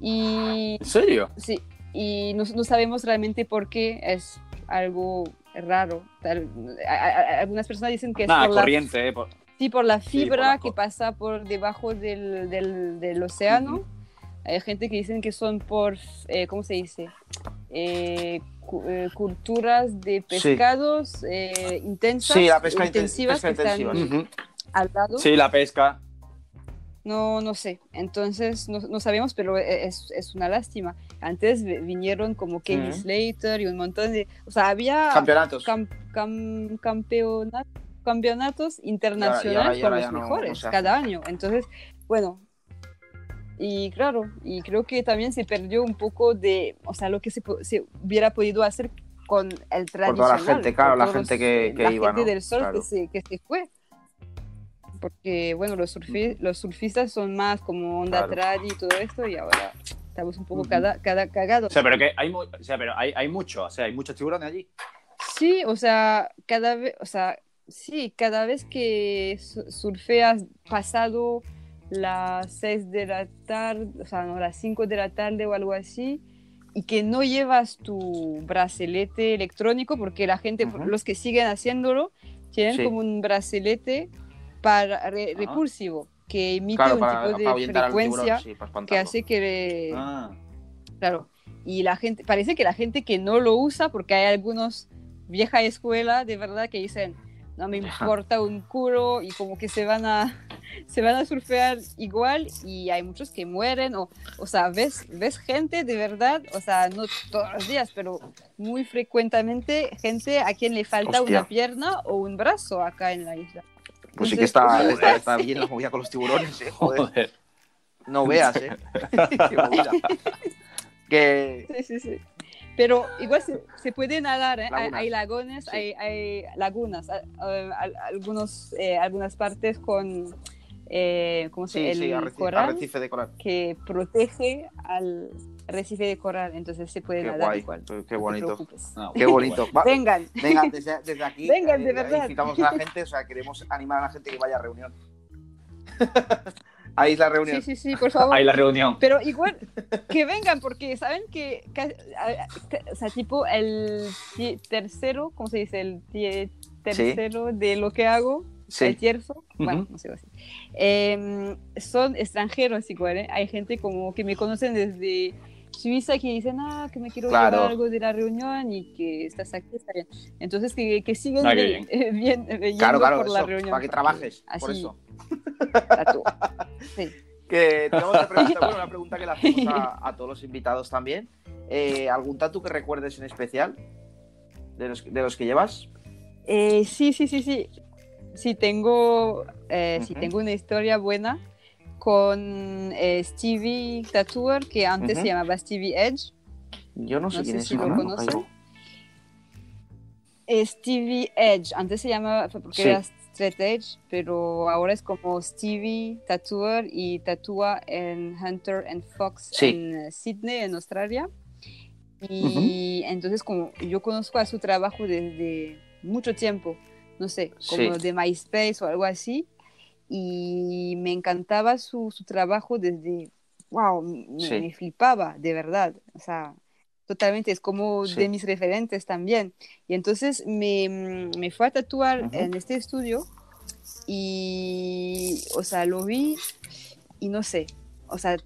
Speaker 3: Y
Speaker 2: ¿En serio?
Speaker 3: Sí, y no, no sabemos realmente por qué es algo raro. Tal- a- a- algunas personas dicen que es
Speaker 2: Nada,
Speaker 3: por la,
Speaker 2: corriente, eh, por-
Speaker 3: sí, por la
Speaker 2: Sí, por
Speaker 3: fibra
Speaker 2: la
Speaker 3: que pasa por debajo del, del- del océano. Hay gente que dicen que son por, eh, ¿cómo se dice? Eh, cu- eh, culturas de
Speaker 1: Sí.
Speaker 3: pescados eh, intensas,
Speaker 1: Sí, la pesca inten-
Speaker 3: intensivas
Speaker 1: pesca
Speaker 3: que están
Speaker 1: intensiva,
Speaker 2: Ujú.
Speaker 3: Al lado.
Speaker 2: Sí, la pesca.
Speaker 3: No, no sé. Entonces, no, no sabemos, pero e- es, es una lástima. Antes vi- vinieron como Kelly
Speaker 1: Ujú.
Speaker 3: Slater y un montón de... O sea, había
Speaker 1: Campeonatos.
Speaker 3: cam- cam- campeona- campeonatos internacionales con los
Speaker 1: ya no- no
Speaker 3: mejores cada año. Entonces, bueno. Y claro, y creo que también se perdió un poco de, o sea, lo que se, se hubiera podido hacer con el
Speaker 1: Por toda la
Speaker 3: tradicional.
Speaker 1: gente, claro, la gente que- que
Speaker 3: la
Speaker 1: iba,
Speaker 3: gente
Speaker 1: ¿no?
Speaker 3: del surf
Speaker 1: Claro.
Speaker 3: que, se, que se fue porque bueno, los, surfi- los surfistas son más como onda
Speaker 1: Claro.
Speaker 3: y todo esto y ahora estamos un poco
Speaker 1: Ujú.
Speaker 3: cada, cada,
Speaker 2: O
Speaker 3: cagados.
Speaker 2: sea, pero que hay, o sea, pero hay, hay mucho, o sea, hay muchos tiburones allí.
Speaker 3: Sí, o sea, cada vez, o sea, sí, cada vez que su- surfeas pasado las 6 de la tarde, o sea, no, las 5 de la tarde o algo así, y que no llevas tu bracelete electrónico, porque la gente,
Speaker 1: Ujú.
Speaker 3: los que siguen haciéndolo, tienen
Speaker 1: Sí.
Speaker 3: como un bracelete para re-
Speaker 2: Ah.
Speaker 3: repulsivo, que emite
Speaker 1: Claro,
Speaker 3: un
Speaker 1: para,
Speaker 3: tipo de
Speaker 1: tiburón,
Speaker 3: frecuencia
Speaker 1: sí, para
Speaker 3: que hace que...
Speaker 2: Ah.
Speaker 3: Claro. Y la gente, parece que la gente que no lo usa, porque hay algunos vieja escuela de verdad que dicen, no me importa un culo y como que se van a, se van a surfear igual y hay muchos que mueren o, o sea, ves, ves gente de verdad, o sea, no todos los días, pero muy frecuentemente gente a quien le falta
Speaker 1: Hostia.
Speaker 3: una pierna o un brazo acá en la isla.
Speaker 1: Pues sí que está, está, está bien la movida con los tiburones, eh, joder.
Speaker 2: Joder.
Speaker 1: No veas, eh. Qué movida. Que...
Speaker 3: Sí, sí, sí. Pero igual se, se puede nadar, ¿eh? Hay,
Speaker 1: Lagunas.
Speaker 3: hay lagones,
Speaker 1: Sí.
Speaker 3: hay, hay lagunas, a- a- al- algunos, eh, algunas partes con, eh, ¿cómo se
Speaker 1: Sí,
Speaker 3: el
Speaker 1: sí, arreci-
Speaker 3: coral
Speaker 1: arrecife de coral.
Speaker 3: que protege al arrecife de coral, entonces se puede
Speaker 1: Qué
Speaker 3: nadar
Speaker 1: guay,
Speaker 3: igual.
Speaker 1: qué
Speaker 3: no
Speaker 1: bonito.
Speaker 2: No,
Speaker 1: Qué bonito. Va,
Speaker 3: Vengan,
Speaker 1: venga, desde, desde aquí
Speaker 3: Vengan, de
Speaker 1: eh,
Speaker 3: verdad.
Speaker 1: invitamos a la gente, o sea, queremos animar a la gente que vaya a reunión. Ahí es la reunión.
Speaker 3: sí, sí, sí, por favor.
Speaker 2: Hay la reunión.
Speaker 3: Pero igual, que vengan, porque saben que, o sea, tipo el tercero, ¿cómo se dice? El tercero de lo que hago, el
Speaker 1: Sí.
Speaker 3: tierzo, bueno,
Speaker 2: Ujú.
Speaker 3: no sé así. Em, son extranjeros igual, ¿eh? Hay gente como que me conocen desde Suiza que dicen, ah, que me quiero
Speaker 1: Claro.
Speaker 3: llevar algo de la reunión y que estás aquí, está bien. Entonces, que, que siguen
Speaker 2: Ah,
Speaker 3: eh, bien, eh,
Speaker 1: Claro, claro,
Speaker 3: por la
Speaker 1: eso,
Speaker 3: reunión.
Speaker 1: para que trabajes, por
Speaker 3: así
Speaker 1: eso.
Speaker 3: está todo. Sí.
Speaker 1: Que te vamos a preguntar, bueno, una pregunta que le hacemos a, a todos los invitados también. Eh, ¿Algún tatu que recuerdes en especial de los, de los que llevas?
Speaker 3: Eh, sí, sí, sí, sí. Sí, tengo, eh, sí,
Speaker 1: Ujú.
Speaker 3: tengo una historia buena con eh, Stevie Tattooer, que antes
Speaker 1: Ujú.
Speaker 3: se llamaba Stevie Edge.
Speaker 1: Yo no sé
Speaker 3: No
Speaker 1: quién
Speaker 3: sé
Speaker 1: es.
Speaker 3: si lo
Speaker 1: ¿no?
Speaker 3: conocen. Stevie Edge, antes se llamaba, porque
Speaker 1: Sí.
Speaker 3: era Straight Edge, pero ahora es como Stevie Tattooer y tatúa en Hunter and Fox
Speaker 1: Sí.
Speaker 3: en eh, Sydney, en Australia. Y entonces como yo conozco a su trabajo desde mucho tiempo, no sé, como
Speaker 1: Sí.
Speaker 3: de MySpace o algo así, y me encantaba su, su trabajo desde, wow, me,
Speaker 1: Sí.
Speaker 3: me flipaba, de verdad, o sea, totalmente, es como
Speaker 1: Sí.
Speaker 3: de mis referentes también. Y entonces me, mm, me fue a tatuar en este estudio y, o sea, lo vi y no sé, o sea,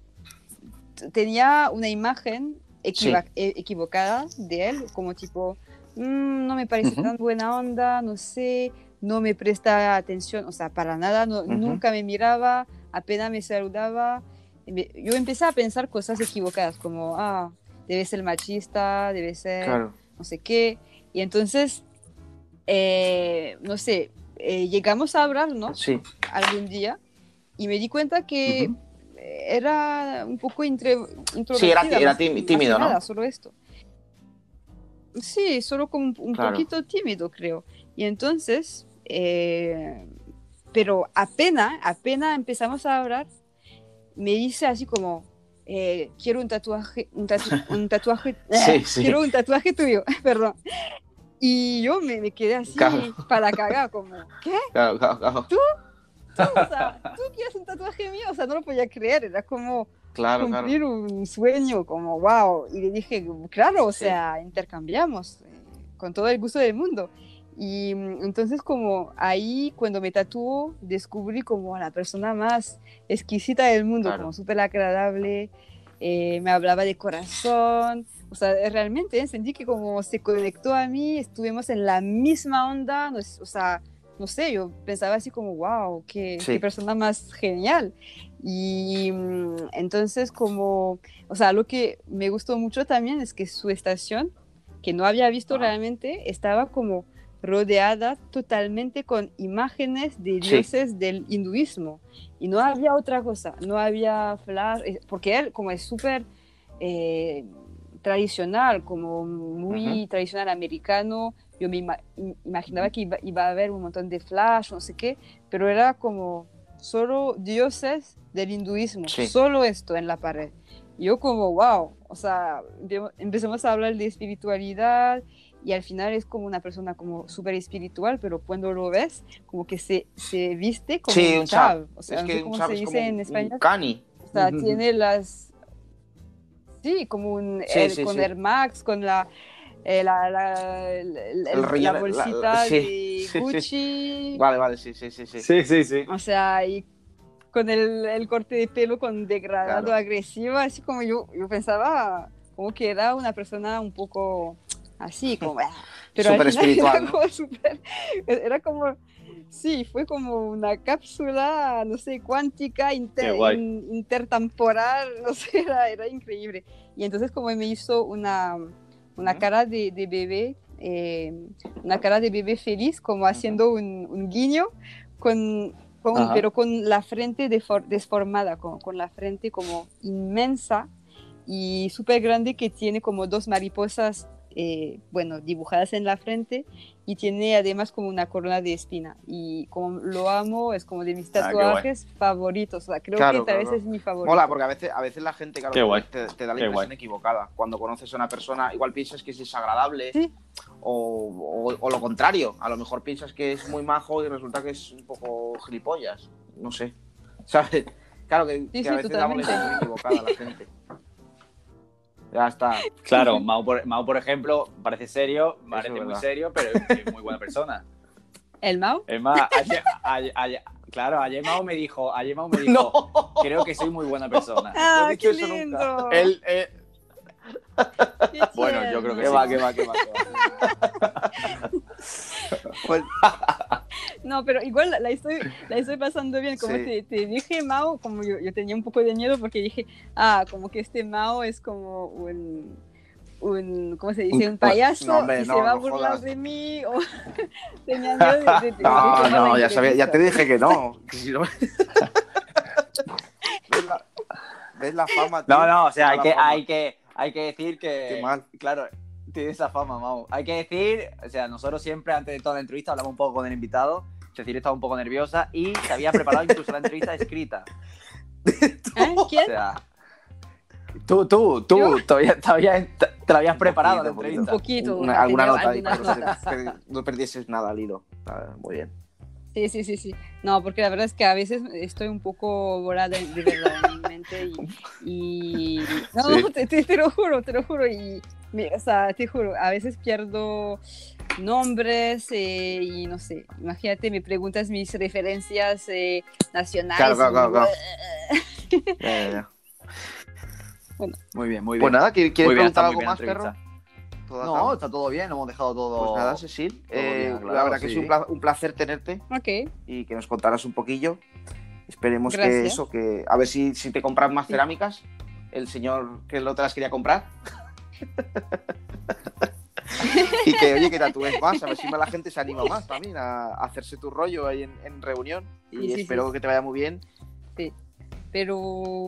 Speaker 3: tenía una imagen equiva- e- equivocada de él, como tipo, "Mm, no me parece
Speaker 1: Ujú.
Speaker 3: tan buena onda, no sé, no me presta atención, o sea, para nada, no- nunca me miraba, apenas me saludaba. Yo empecé a pensar cosas equivocadas, como, ah, debe ser machista, debe ser
Speaker 1: Claro.
Speaker 3: no sé qué. Y entonces, eh, no sé, eh, llegamos a hablarnos
Speaker 1: Sí.
Speaker 3: algún día y me di cuenta que era un poco entre,
Speaker 1: Sí, era-
Speaker 3: introvertida,
Speaker 1: era
Speaker 3: más- más
Speaker 1: tímido, ¿no?
Speaker 3: nada, solo esto. Sí, solo como un, un
Speaker 1: Claro.
Speaker 3: poquito tímido, creo. Y entonces, eh, pero apenas, apenas empezamos a hablar, me dice así como, eh, quiero un tatuaje, un, tatu- un tatuaje,
Speaker 1: Sí, sí.
Speaker 3: quiero un tatuaje tuyo, perdón. Y yo me, me quedé así
Speaker 1: Claro.
Speaker 3: para cagar, como, ¿qué?
Speaker 1: Claro, claro, claro.
Speaker 3: O sea, ¿tú quieres un tatuaje mío? O sea, no lo podía creer, era como cumplir un sueño, como, wow. Y le dije, claro, o
Speaker 1: Sí.
Speaker 3: sea, intercambiamos eh, con todo el gusto del mundo. Y mm, entonces como ahí cuando me tatuó descubrí como a la persona más exquisita del mundo,
Speaker 1: Claro.
Speaker 3: como súper agradable, eh, me hablaba de corazón, o sea, realmente sentí que como se conectó a mí, estuvimos en la misma onda, no es- o sea, no sé, yo pensaba así como, wow, qué,
Speaker 1: Sí.
Speaker 3: qué persona más genial. Y mm, entonces como, o sea, lo que me gustó mucho también es que su estación, que no había visto
Speaker 1: Ajá.
Speaker 3: realmente, estaba como rodeada totalmente con imágenes de
Speaker 1: Sí.
Speaker 3: dioses del hinduismo. Y no había otra cosa, no había flash, eh, porque él como es súper eh, tradicional, como muy tradicional americano, yo me ima- im- imaginaba que iba, iba a haber un montón de flash, no sé qué, pero era como solo dioses del hinduismo,
Speaker 1: Sí.
Speaker 3: solo esto en la pared. Yo como, wow, o sea, empe- empezamos a hablar de espiritualidad y al final es como una persona como súper espiritual, pero cuando lo ves, como que se, se viste como
Speaker 1: Sí,
Speaker 3: un chav. O sea,
Speaker 1: es
Speaker 3: no
Speaker 1: que
Speaker 3: sé
Speaker 1: un
Speaker 3: cómo
Speaker 1: chap
Speaker 3: se
Speaker 1: es
Speaker 3: dice
Speaker 1: como
Speaker 3: en español.
Speaker 1: un cani.
Speaker 3: O sea, tiene las... Sí, como un
Speaker 1: Sí, sí,
Speaker 3: con
Speaker 1: sí.
Speaker 3: Air Max, con la, eh, la, la, el- el-
Speaker 1: El
Speaker 3: la
Speaker 1: relleno- la-
Speaker 3: bolsita
Speaker 1: sí,
Speaker 3: de
Speaker 1: sí, sí.
Speaker 3: Gucci.
Speaker 1: Vale, vale, sí, sí, sí. sí.
Speaker 2: Sí, sí, sí.
Speaker 3: O sea, y con el, el corte de pelo con degradado
Speaker 1: Claro.
Speaker 3: agresivo, así como yo, yo pensaba como que era una persona un poco así, como... "Ah", Pero final
Speaker 1: espiritual,
Speaker 3: Era
Speaker 1: ¿no?
Speaker 3: como, súper- era como Sí, fue como una cápsula, no sé, cuántica, inter- in- intertemporal, no sé, era, era increíble. Y entonces como me hizo una, una cara de, de bebé, eh, una cara de bebé feliz, como haciendo un, un guiño, con, con- pero con la frente defor- desformada, con, con la frente como inmensa y súper grande que tiene como dos mariposas, eh, bueno, dibujadas en la frente y tiene además como una corona de espina. Y como lo amo, es como de mis
Speaker 2: Ah,
Speaker 3: tatuajes favoritos. O sea, creo
Speaker 1: Claro,
Speaker 3: que tal
Speaker 1: claro.
Speaker 3: vez es mi favorito.
Speaker 1: Mola, porque a veces, a veces la gente, claro, te, te da la
Speaker 2: Qué
Speaker 1: impresión
Speaker 2: guay.
Speaker 1: equivocada. Cuando conoces a una persona, igual piensas que es desagradable
Speaker 3: Sí.
Speaker 1: o, o- o lo contrario. A lo mejor piensas que es muy majo y resulta que es un poco gilipollas. No sé. ¿Sabes? Claro que, que
Speaker 3: sí,
Speaker 1: a veces damos la impresión equivocada a la gente. Ya está.
Speaker 2: Claro, Mao por, Mao, por ejemplo, parece serio, parece
Speaker 1: es
Speaker 2: muy serio, pero es muy buena persona.
Speaker 3: ¿El Mau?
Speaker 2: Es más, ayer, ayer- ayer- claro, ayer Mao me dijo, ayer Mao me dijo, creo que soy muy buena persona.
Speaker 3: ¡Ah,
Speaker 1: he dicho
Speaker 3: qué
Speaker 1: eso nunca.
Speaker 3: lindo!
Speaker 1: Él, eh,
Speaker 3: Qué
Speaker 2: Bueno, yo creo que
Speaker 1: ¿Qué
Speaker 3: tierno.
Speaker 1: va, qué va, qué va? qué va? Pues,
Speaker 3: No, pero igual la, estoy, la estoy pasando bien. Como
Speaker 1: Sí.
Speaker 3: te, te dije, Mao, como yo, yo tenía un poco de miedo porque dije, ah, como que este Mao es como un, un ¿cómo se dice? Un payaso
Speaker 1: no, hombre,
Speaker 3: y
Speaker 1: no,
Speaker 3: se va a burlar
Speaker 1: jodas.
Speaker 3: de mí. O tenía miedo de, de- de-
Speaker 1: No, no, ya, sabía, ya te dije que no. que si no- ¿Ves, la, ves la fama? tío?
Speaker 2: No, no, o sea, hay que, hay que, hay que decir que.
Speaker 1: Qué mal.
Speaker 2: Claro, tiene esa fama, Mau. Hay que decir, o sea, nosotros siempre antes de toda la entrevista hablamos un poco con el invitado. Cecilia estaba un poco nerviosa y se había preparado incluso la entrevista escrita.
Speaker 3: ¿Eh?
Speaker 2: O
Speaker 3: ¿Quién?
Speaker 2: sea. Tú, tú, tú,
Speaker 3: ¿Yo?
Speaker 2: todavía, todavía te, la habías
Speaker 1: Un
Speaker 2: preparado la
Speaker 1: poquito, un
Speaker 3: Un
Speaker 2: entrevista.
Speaker 3: poquito.
Speaker 1: Una- alguna nota ahí para que no, no perdieses nada al hilo. Ah, Muy bien.
Speaker 3: Sí, sí, sí, sí. No, porque la verdad es que a veces estoy un poco volada de, verdad en mi mente y... y- No,
Speaker 1: Sí.
Speaker 3: te, te- te lo juro, te lo juro. Y, o sea, te juro, a veces pierdo nombres eh, y no sé, imagínate, me preguntas mis referencias eh, nacionales.
Speaker 1: Claro, claro, claro, Ya, ya, ya.
Speaker 2: Muy bien, muy bien.
Speaker 1: Pues nada, ¿quieres
Speaker 2: bien,
Speaker 1: preguntar algo más,
Speaker 2: la
Speaker 1: perro?
Speaker 2: entrevista.
Speaker 1: ¿Todo
Speaker 2: No, está todo bien, hemos dejado todo.
Speaker 1: Pues nada, Cecil. eh,
Speaker 2: bien
Speaker 1: la
Speaker 2: aclarado,
Speaker 1: verdad que
Speaker 2: sí.
Speaker 1: es un pla- un placer tenerte
Speaker 3: Ok,
Speaker 1: y que nos contaras un poquillo. Esperemos que
Speaker 3: Gracias.
Speaker 1: eso, que a ver si, si te compras más
Speaker 3: Sí.
Speaker 1: cerámicas. El señor que no te las quería comprar. y que, oye, que tatúes más, a ver si más la gente se anima más también a, a hacerse tu rollo ahí en, en reunión. Y
Speaker 3: Sí, sí,
Speaker 1: espero
Speaker 3: sí.
Speaker 1: que te vaya muy bien.
Speaker 3: pero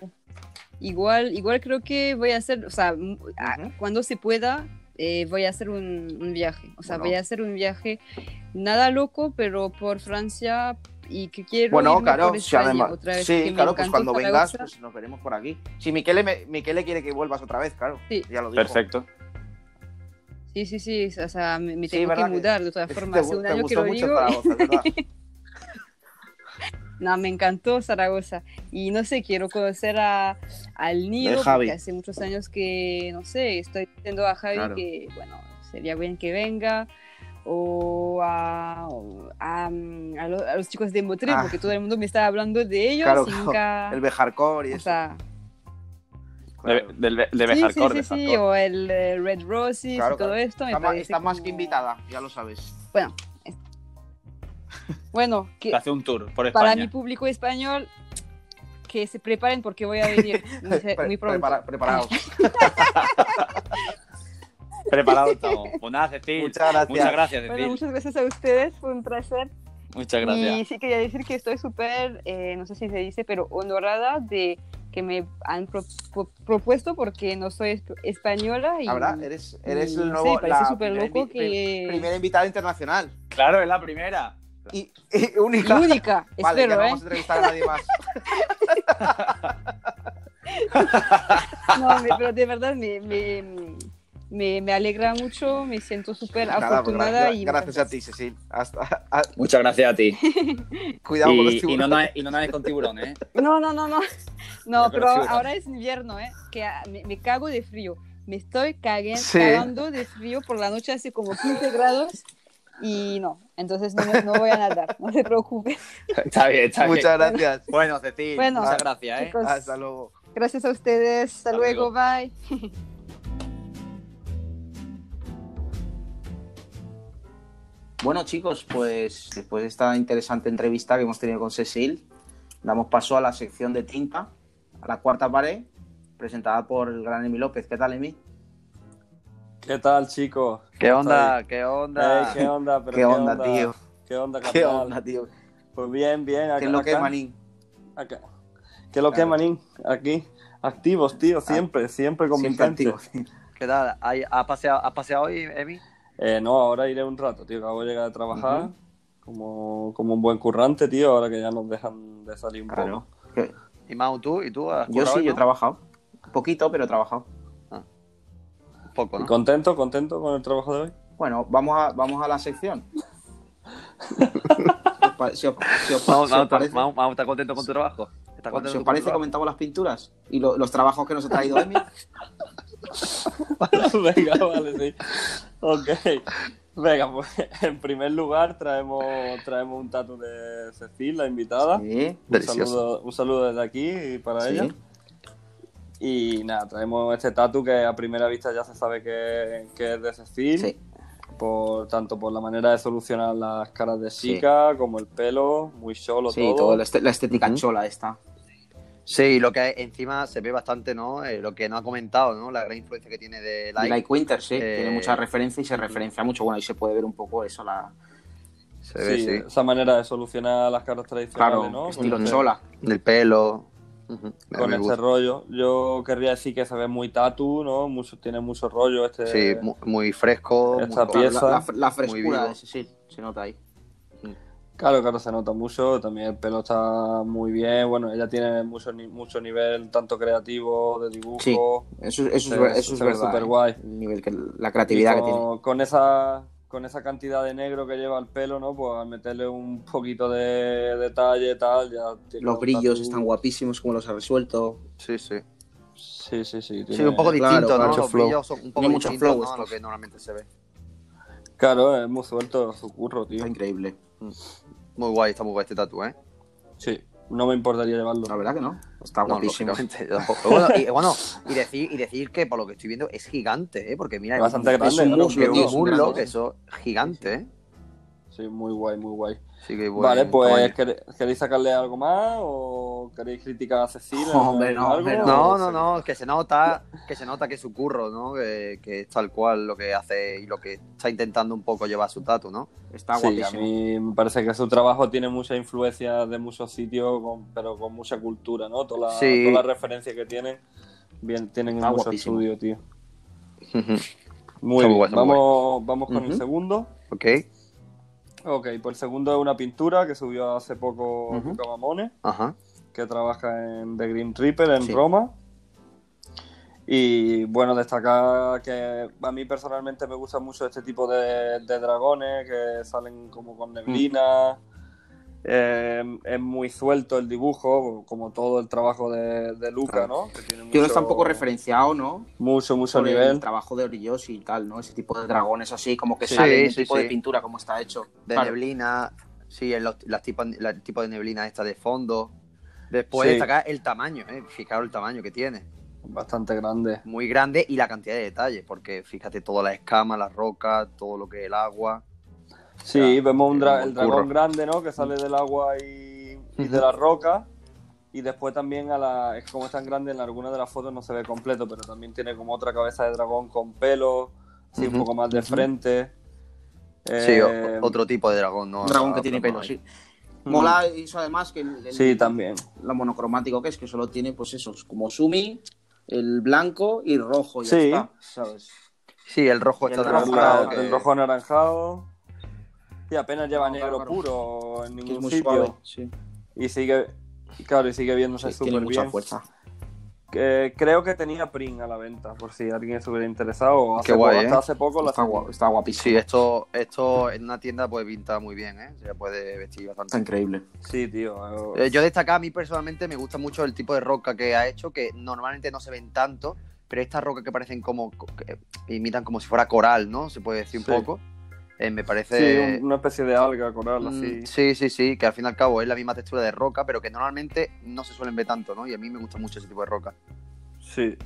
Speaker 3: igual, igual creo que voy a hacer, o sea, cuando se pueda, eh, voy a hacer un, un viaje. O sea,
Speaker 1: Bueno.
Speaker 3: voy a hacer un viaje nada loco, pero por Francia y que quiero
Speaker 1: Bueno,
Speaker 3: irme
Speaker 1: claro,
Speaker 3: por España
Speaker 1: además-
Speaker 3: otra vez.
Speaker 1: sí,
Speaker 3: que
Speaker 1: claro, pues cuando vengas,
Speaker 3: Zaragoza.
Speaker 1: pues nos veremos por aquí. Si Miquele, me, Miquele quiere que vuelvas otra vez, claro.
Speaker 3: Sí.
Speaker 1: Ya lo dijo.
Speaker 2: Perfecto.
Speaker 3: Sí, sí, sí, o sea, me, me
Speaker 1: Sí,
Speaker 3: tengo que
Speaker 1: ¿verdad que
Speaker 3: mudar de todas formas. Hace un
Speaker 1: te
Speaker 3: año que
Speaker 1: gustó
Speaker 3: lo
Speaker 1: mucho
Speaker 3: digo.
Speaker 1: Zaragoza.
Speaker 3: No, me encantó Zaragoza. Y no sé, quiero conocer a, al Nido,
Speaker 1: Javi.
Speaker 3: porque hace muchos años que, no sé, estoy diciendo a Javi
Speaker 1: Claro.
Speaker 3: que, bueno, sería bien que venga. O a, o a, mm, a lo- a los chicos de Motril,
Speaker 1: Ah.
Speaker 3: porque todo el mundo me está hablando de ellos
Speaker 1: Claro,
Speaker 3: nunca.
Speaker 1: El Bejarcor y
Speaker 3: o
Speaker 1: eso.
Speaker 3: sea,
Speaker 2: De,
Speaker 1: claro.
Speaker 2: de
Speaker 3: sí, sí,
Speaker 2: Bejarcor,
Speaker 3: sí,
Speaker 2: de
Speaker 3: sí,
Speaker 2: Bejarcor.
Speaker 3: o el eh, Red Roses
Speaker 1: Claro,
Speaker 3: y todo esto. Me
Speaker 1: Está, está más que
Speaker 3: como-
Speaker 1: invitada, ya lo sabes.
Speaker 3: Bueno, bueno que,
Speaker 2: hace un tour por
Speaker 3: para
Speaker 2: España.
Speaker 3: mi público español, que se preparen porque voy a venir muy pronto.
Speaker 1: prepara- preparados.
Speaker 2: Preparado estamos. Pues nada, Cecil.
Speaker 1: Muchas gracias.
Speaker 2: Muchas gracias,
Speaker 3: Bueno,
Speaker 2: Cecil.
Speaker 3: muchas gracias a ustedes, fue un placer.
Speaker 2: Muchas
Speaker 3: Y
Speaker 2: gracias.
Speaker 3: sí quería decir que estoy súper, eh, no sé si se dice, pero honorada de que me han pro- pro- propuesto porque no soy esp- española y
Speaker 1: Ahora eres, eres
Speaker 3: y
Speaker 1: el nuevo.
Speaker 3: sé, parece súper loco que-
Speaker 1: Primera invitada internacional.
Speaker 2: Claro, es la primera.
Speaker 1: Y, y
Speaker 3: y
Speaker 1: única.
Speaker 3: única,
Speaker 1: Vale, ya
Speaker 3: espero,
Speaker 1: no
Speaker 3: ¿eh?
Speaker 1: vamos a entrevistar a nadie más.
Speaker 3: No, me- pero de verdad me, me, me, me alegra mucho, me siento súper
Speaker 1: Nada, pues,
Speaker 3: afortunada
Speaker 1: gra-
Speaker 3: y
Speaker 1: gracias a ti, Cecil. Hasta, a-
Speaker 2: Muchas gracias a ti.
Speaker 1: cuidado con los
Speaker 2: Y, y no,
Speaker 1: tiburones.
Speaker 2: nades- y no con tiburones, ¿eh?
Speaker 3: No, no, no, no. No,
Speaker 2: pero
Speaker 3: ahora es invierno, ¿eh? Que me, me cago de frío. Me estoy caguen-
Speaker 1: Sí.
Speaker 3: cagando de frío por la noche, hace como 15 grados. Y no, entonces no, no voy a nadar, no se preocupe.
Speaker 2: Está bien, está bien.
Speaker 1: Muchas gracias.
Speaker 2: Bueno, Cecil,
Speaker 3: Bueno,
Speaker 2: muchas gracias, ¿eh?
Speaker 3: chicos.
Speaker 1: Hasta luego.
Speaker 3: Gracias a ustedes, hasta,
Speaker 2: Hasta
Speaker 3: luego,
Speaker 2: luego.
Speaker 3: bye.
Speaker 1: Bueno, chicos, pues después de esta interesante entrevista que hemos tenido con Cecil, damos paso a la sección de tinta, a la cuarta pared, presentada por el gran Emi López. ¿Qué tal, Emi?
Speaker 4: ¿Qué tal, chicos?
Speaker 2: ¿Qué
Speaker 4: ¿Cómo
Speaker 2: onda? ¿Qué
Speaker 4: Ey,
Speaker 2: onda?
Speaker 4: ¿Qué onda? Pero
Speaker 1: ¿Qué onda, tío?
Speaker 4: ¿Qué onda,
Speaker 1: ¿Qué onda, tío?
Speaker 4: Pues bien, bien. Acá,
Speaker 1: ¿Qué es lo que es, Manín?
Speaker 4: acá. ¿Qué es lo que es,
Speaker 1: Claro.
Speaker 4: manín? Aquí. Activos, tío, siempre, siempre con mi
Speaker 1: Siempre
Speaker 4: gente.
Speaker 1: activo.
Speaker 2: ¿Qué tal? ¿Hay- ¿Has paseado, has paseado hoy, Emi?
Speaker 4: Eh, no, ahora iré un rato, tío, acabo de llegar a trabajar como, como un buen currante, tío, ahora que ya nos dejan de salir un
Speaker 1: Claro.
Speaker 4: poco.
Speaker 1: ¿Qué?
Speaker 2: ¿Y Mau, tú? ¿Y tú? has
Speaker 1: Yo sí,
Speaker 2: hoy,
Speaker 1: yo he
Speaker 2: no?
Speaker 1: trabajado. Poquito, pero he trabajado.
Speaker 2: Un poco,
Speaker 4: ¿Y
Speaker 2: ¿no?
Speaker 4: contento, contento con el trabajo de hoy?
Speaker 1: Bueno, vamos a, vamos a la sección. Si os pa- si os- si os-
Speaker 2: Mau,
Speaker 1: si os
Speaker 2: Mau,
Speaker 1: parece-
Speaker 2: Mau, Mau, ¿estás contento con tu trabajo? ¿Estás
Speaker 1: Bueno,
Speaker 2: contento
Speaker 1: si os parece, comentamos las pinturas y lo- los trabajos que nos ha traído Emi.
Speaker 4: Venga, vale, sí. Ok. Venga, pues en primer lugar traemos, traemos un tatu de Cecil, la invitada.
Speaker 1: Sí,
Speaker 4: Un saludo, un saludo desde aquí para
Speaker 1: Sí.
Speaker 4: ella. Y nada, traemos este tatu que a primera vista ya se sabe que, que es de Cecil.
Speaker 1: Sí.
Speaker 4: por tanto por la manera de solucionar las caras de
Speaker 1: Sí.
Speaker 4: chica, como el pelo, muy solo
Speaker 1: Sí,
Speaker 4: todo.
Speaker 1: todo, la, este- la estética
Speaker 2: Ujú.
Speaker 1: chola esta.
Speaker 2: Sí, lo que encima se ve bastante, ¿no? Eh, lo que no ha comentado, ¿no? La gran influencia que tiene de
Speaker 1: Y
Speaker 2: Light.
Speaker 1: Like Winter, sí,
Speaker 2: Eh,
Speaker 1: tiene mucha referencia y se referencia mucho. Bueno, ahí se puede ver un poco eso, la
Speaker 2: Se ve,
Speaker 4: Sí,
Speaker 2: sí.
Speaker 4: esa manera de solucionar las caras tradicionales,
Speaker 1: claro,
Speaker 4: ¿no?
Speaker 1: estilo
Speaker 4: Con este-
Speaker 1: chola.
Speaker 2: Del pelo.
Speaker 4: Con este
Speaker 2: gusta.
Speaker 4: rollo. Yo querría decir que se ve muy tatu, ¿no? Mucho, tiene mucho rollo este.
Speaker 2: Sí, mu- muy, fresco.
Speaker 4: Esta
Speaker 2: muy-
Speaker 4: pieza.
Speaker 1: La, la- la
Speaker 2: Muy
Speaker 1: frescura de Cecil, se nota ahí.
Speaker 4: Claro, claro, se nota mucho. También el pelo está muy bien. Bueno, ella tiene mucho, mucho nivel, tanto creativo, de dibujo.
Speaker 1: Sí, Eso, eso, es,
Speaker 4: Se-
Speaker 1: ver- eso es
Speaker 4: se
Speaker 1: verdad.
Speaker 4: súper
Speaker 1: eh,
Speaker 4: guay.
Speaker 1: el nivel que, la
Speaker 4: Y
Speaker 1: creatividad que tiene.
Speaker 4: con esa con esa cantidad de negro que lleva el pelo, ¿no? Pues al meterle un poquito de detalle tal, ya tiene
Speaker 1: Los brillos
Speaker 4: tatu.
Speaker 1: están guapísimos, como los ha resuelto.
Speaker 2: Sí, sí.
Speaker 4: Sí, sí, sí.
Speaker 2: Sí,
Speaker 4: tiene-
Speaker 2: un poco
Speaker 1: claro,
Speaker 2: distinto,
Speaker 1: claro.
Speaker 2: ¿no?
Speaker 4: Mucho
Speaker 2: Los
Speaker 4: flow.
Speaker 2: brillos son un poco distintos,
Speaker 1: flow
Speaker 2: ¿no? a lo que normalmente se ve.
Speaker 4: Claro, es muy suelto su curro, tío.
Speaker 1: Está increíble.
Speaker 2: Muy guay, está muy guay este tatu, ¿eh?
Speaker 4: Sí, no me importaría llevarlo.
Speaker 1: La verdad que no. Está
Speaker 2: No,
Speaker 1: guapísimo.
Speaker 2: bueno, y, bueno, y decir, y decir que por lo que estoy viendo es gigante, ¿eh? Porque mira,
Speaker 4: Es bastante
Speaker 2: un-
Speaker 4: grande,
Speaker 1: es un muslo,
Speaker 2: que
Speaker 1: es
Speaker 2: eso es gigante, ¿eh?
Speaker 4: Sí, muy guay, muy guay.
Speaker 2: Que
Speaker 4: vale, pues
Speaker 2: tamaño.
Speaker 4: ¿quere- ¿queréis sacarle algo más o queréis criticar a Cecilia?
Speaker 1: Hombre, no,
Speaker 4: algo?
Speaker 1: hombre,
Speaker 2: No,
Speaker 4: ¿O
Speaker 2: no, no, que se nota, que se nota que es su curro, ¿no? Que, que es tal cual lo que hace y lo que está intentando un poco llevar su tatu, ¿no?
Speaker 1: Está
Speaker 4: Sí, a
Speaker 1: guapísimo.
Speaker 4: mí me parece que su trabajo tiene mucha influencia de muchos sitios, con- pero con mucha cultura, ¿no? Todas las
Speaker 2: Sí.
Speaker 4: todas las referencias que tienen, bien, tienen
Speaker 1: Está
Speaker 4: mucho
Speaker 1: guapísimo.
Speaker 4: estudio, tío. Muy bien,
Speaker 2: guay,
Speaker 4: vamos, vamos con el segundo.
Speaker 2: ok,
Speaker 4: Ok, pues el segundo es una pintura que subió hace poco
Speaker 1: Ujú.
Speaker 4: Luca Mamone,
Speaker 2: ajá.
Speaker 4: que trabaja en The Green Reaper en
Speaker 1: Sí.
Speaker 4: Roma. Y bueno, destacar que a mí personalmente me gusta mucho este tipo de, de dragones que salen como con neblina. Eh, es muy suelto el dibujo, como todo el trabajo de, de Luca, ¿no? Que tiene
Speaker 1: Que no está un
Speaker 4: mucho-
Speaker 1: poco referenciado, ¿no?
Speaker 4: Mucho, mucho
Speaker 1: Por
Speaker 4: nivel.
Speaker 1: el trabajo de Orillos y tal, ¿no? Ese tipo de dragones así, como que
Speaker 2: Sí,
Speaker 1: sale
Speaker 2: sí,
Speaker 1: tipo
Speaker 2: sí.
Speaker 1: de pintura, como está hecho.
Speaker 2: De
Speaker 1: Claro.
Speaker 2: neblina, sí, el, las tipo, la- el tipo de neblina esta de fondo. Después
Speaker 4: Sí.
Speaker 2: destacar el tamaño, ¿eh? Fijaros el tamaño que tiene.
Speaker 4: Bastante grande.
Speaker 2: Muy grande y la cantidad de detalles, porque fíjate todas las escamas, las rocas, todo lo que es el agua.
Speaker 4: Sí,
Speaker 2: sea,
Speaker 4: vemos un dra-
Speaker 2: un
Speaker 4: el dragón
Speaker 2: curro.
Speaker 4: grande, ¿no? Que sale del agua y, y de la roca. Y después también, a la, es como es tan grande, en algunas de las fotos no se ve completo, pero también tiene como otra cabeza de dragón con pelo, así un
Speaker 2: Ujú.
Speaker 4: poco más de frente.
Speaker 2: Sí,
Speaker 4: Eh,
Speaker 2: o- otro tipo de dragón, ¿no?
Speaker 1: Un dragón que tiene pelo,
Speaker 2: no,
Speaker 1: sí.
Speaker 4: Mm.
Speaker 1: Mola eso además que el, el-
Speaker 4: Sí, también.
Speaker 1: lo monocromático que es, que solo tiene pues eso, como Sumi, el blanco y rojo, ya
Speaker 4: Sí.
Speaker 1: está, ¿sabes?
Speaker 2: Sí, el rojo está
Speaker 1: el rojo, claro,
Speaker 4: el
Speaker 2: que-
Speaker 4: rojo anaranjado. Y apenas lleva negro
Speaker 1: claro.
Speaker 4: puro en
Speaker 1: es
Speaker 4: ningún
Speaker 1: muy
Speaker 4: sitio.
Speaker 1: suave, sí.
Speaker 4: Y sigue, claro, y sigue viéndose súper
Speaker 1: mucha
Speaker 4: bien.
Speaker 1: fuerza.
Speaker 4: Que creo que tenía print a la venta, por si alguien estuviera interesado. o Hace
Speaker 2: Qué guay,
Speaker 4: poco- hasta
Speaker 2: ¿eh?
Speaker 4: hace poco la
Speaker 1: Está, guap- está guapísimo.
Speaker 2: Sí, esto, esto en una tienda puede pintar muy bien, ¿eh? Se puede vestir
Speaker 1: Está
Speaker 2: bastante.
Speaker 1: increíble.
Speaker 4: Sí, tío.
Speaker 2: Eh, yo destacar, a mí personalmente me gusta mucho el tipo de roca que ha hecho, que normalmente no se ven tanto, pero estas rocas que parecen como, que imitan como si fuera coral, ¿no? Se puede decir un
Speaker 4: Sí.
Speaker 2: poco. Eh, me
Speaker 4: Sí,
Speaker 2: parece...
Speaker 4: un- una especie de alga coral,
Speaker 2: Mm,
Speaker 4: así.
Speaker 2: Sí, sí, sí, que al fin y al cabo es la misma textura de roca, pero que normalmente no se suelen ver tanto, ¿no? Y a mí me gusta mucho ese tipo de roca.
Speaker 4: Sí.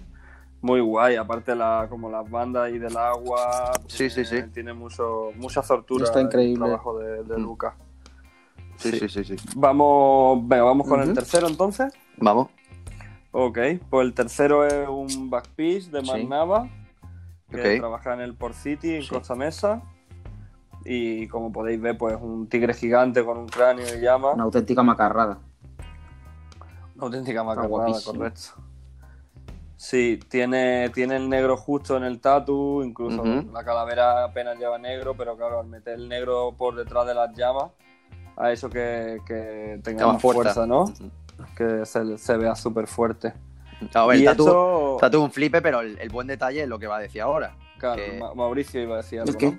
Speaker 4: Muy guay, aparte la, como las bandas ahí del agua.
Speaker 2: Sí, sí,
Speaker 4: tiene-
Speaker 2: sí.
Speaker 4: Tiene mucho, mucha sortura
Speaker 1: Está increíble.
Speaker 4: el trabajo de, de
Speaker 2: Mm.
Speaker 4: Lucas.
Speaker 2: Sí,
Speaker 4: Sí.
Speaker 2: sí, sí, sí.
Speaker 4: Vamos, venga, vamos con el tercero entonces.
Speaker 2: Vamos.
Speaker 4: Ok, pues el tercero es un backpiece de
Speaker 1: Sí.
Speaker 4: Marnava, que
Speaker 2: Ok.
Speaker 4: trabaja en el Port City, en
Speaker 1: Sí.
Speaker 4: Costa Mesa. Y como podéis ver, pues un tigre gigante con un cráneo y llama.
Speaker 1: Una auténtica macarrada.
Speaker 4: Una auténtica macarrada, correcto. Sí, tiene, tiene el negro justo en el tatu, incluso la calavera apenas lleva negro, pero claro, al meter el negro por detrás de las llamas, ha hecho que, que tenga más
Speaker 2: fuerza.
Speaker 4: fuerza, ¿no? Que se, se vea súper fuerte.
Speaker 2: A ver,
Speaker 4: y
Speaker 2: el tatu,
Speaker 4: eso,
Speaker 2: tatu es un flipe, pero el, el buen detalle es lo que va a decir ahora.
Speaker 4: claro,
Speaker 2: que-
Speaker 4: Mauricio iba a decir algo. ¿no?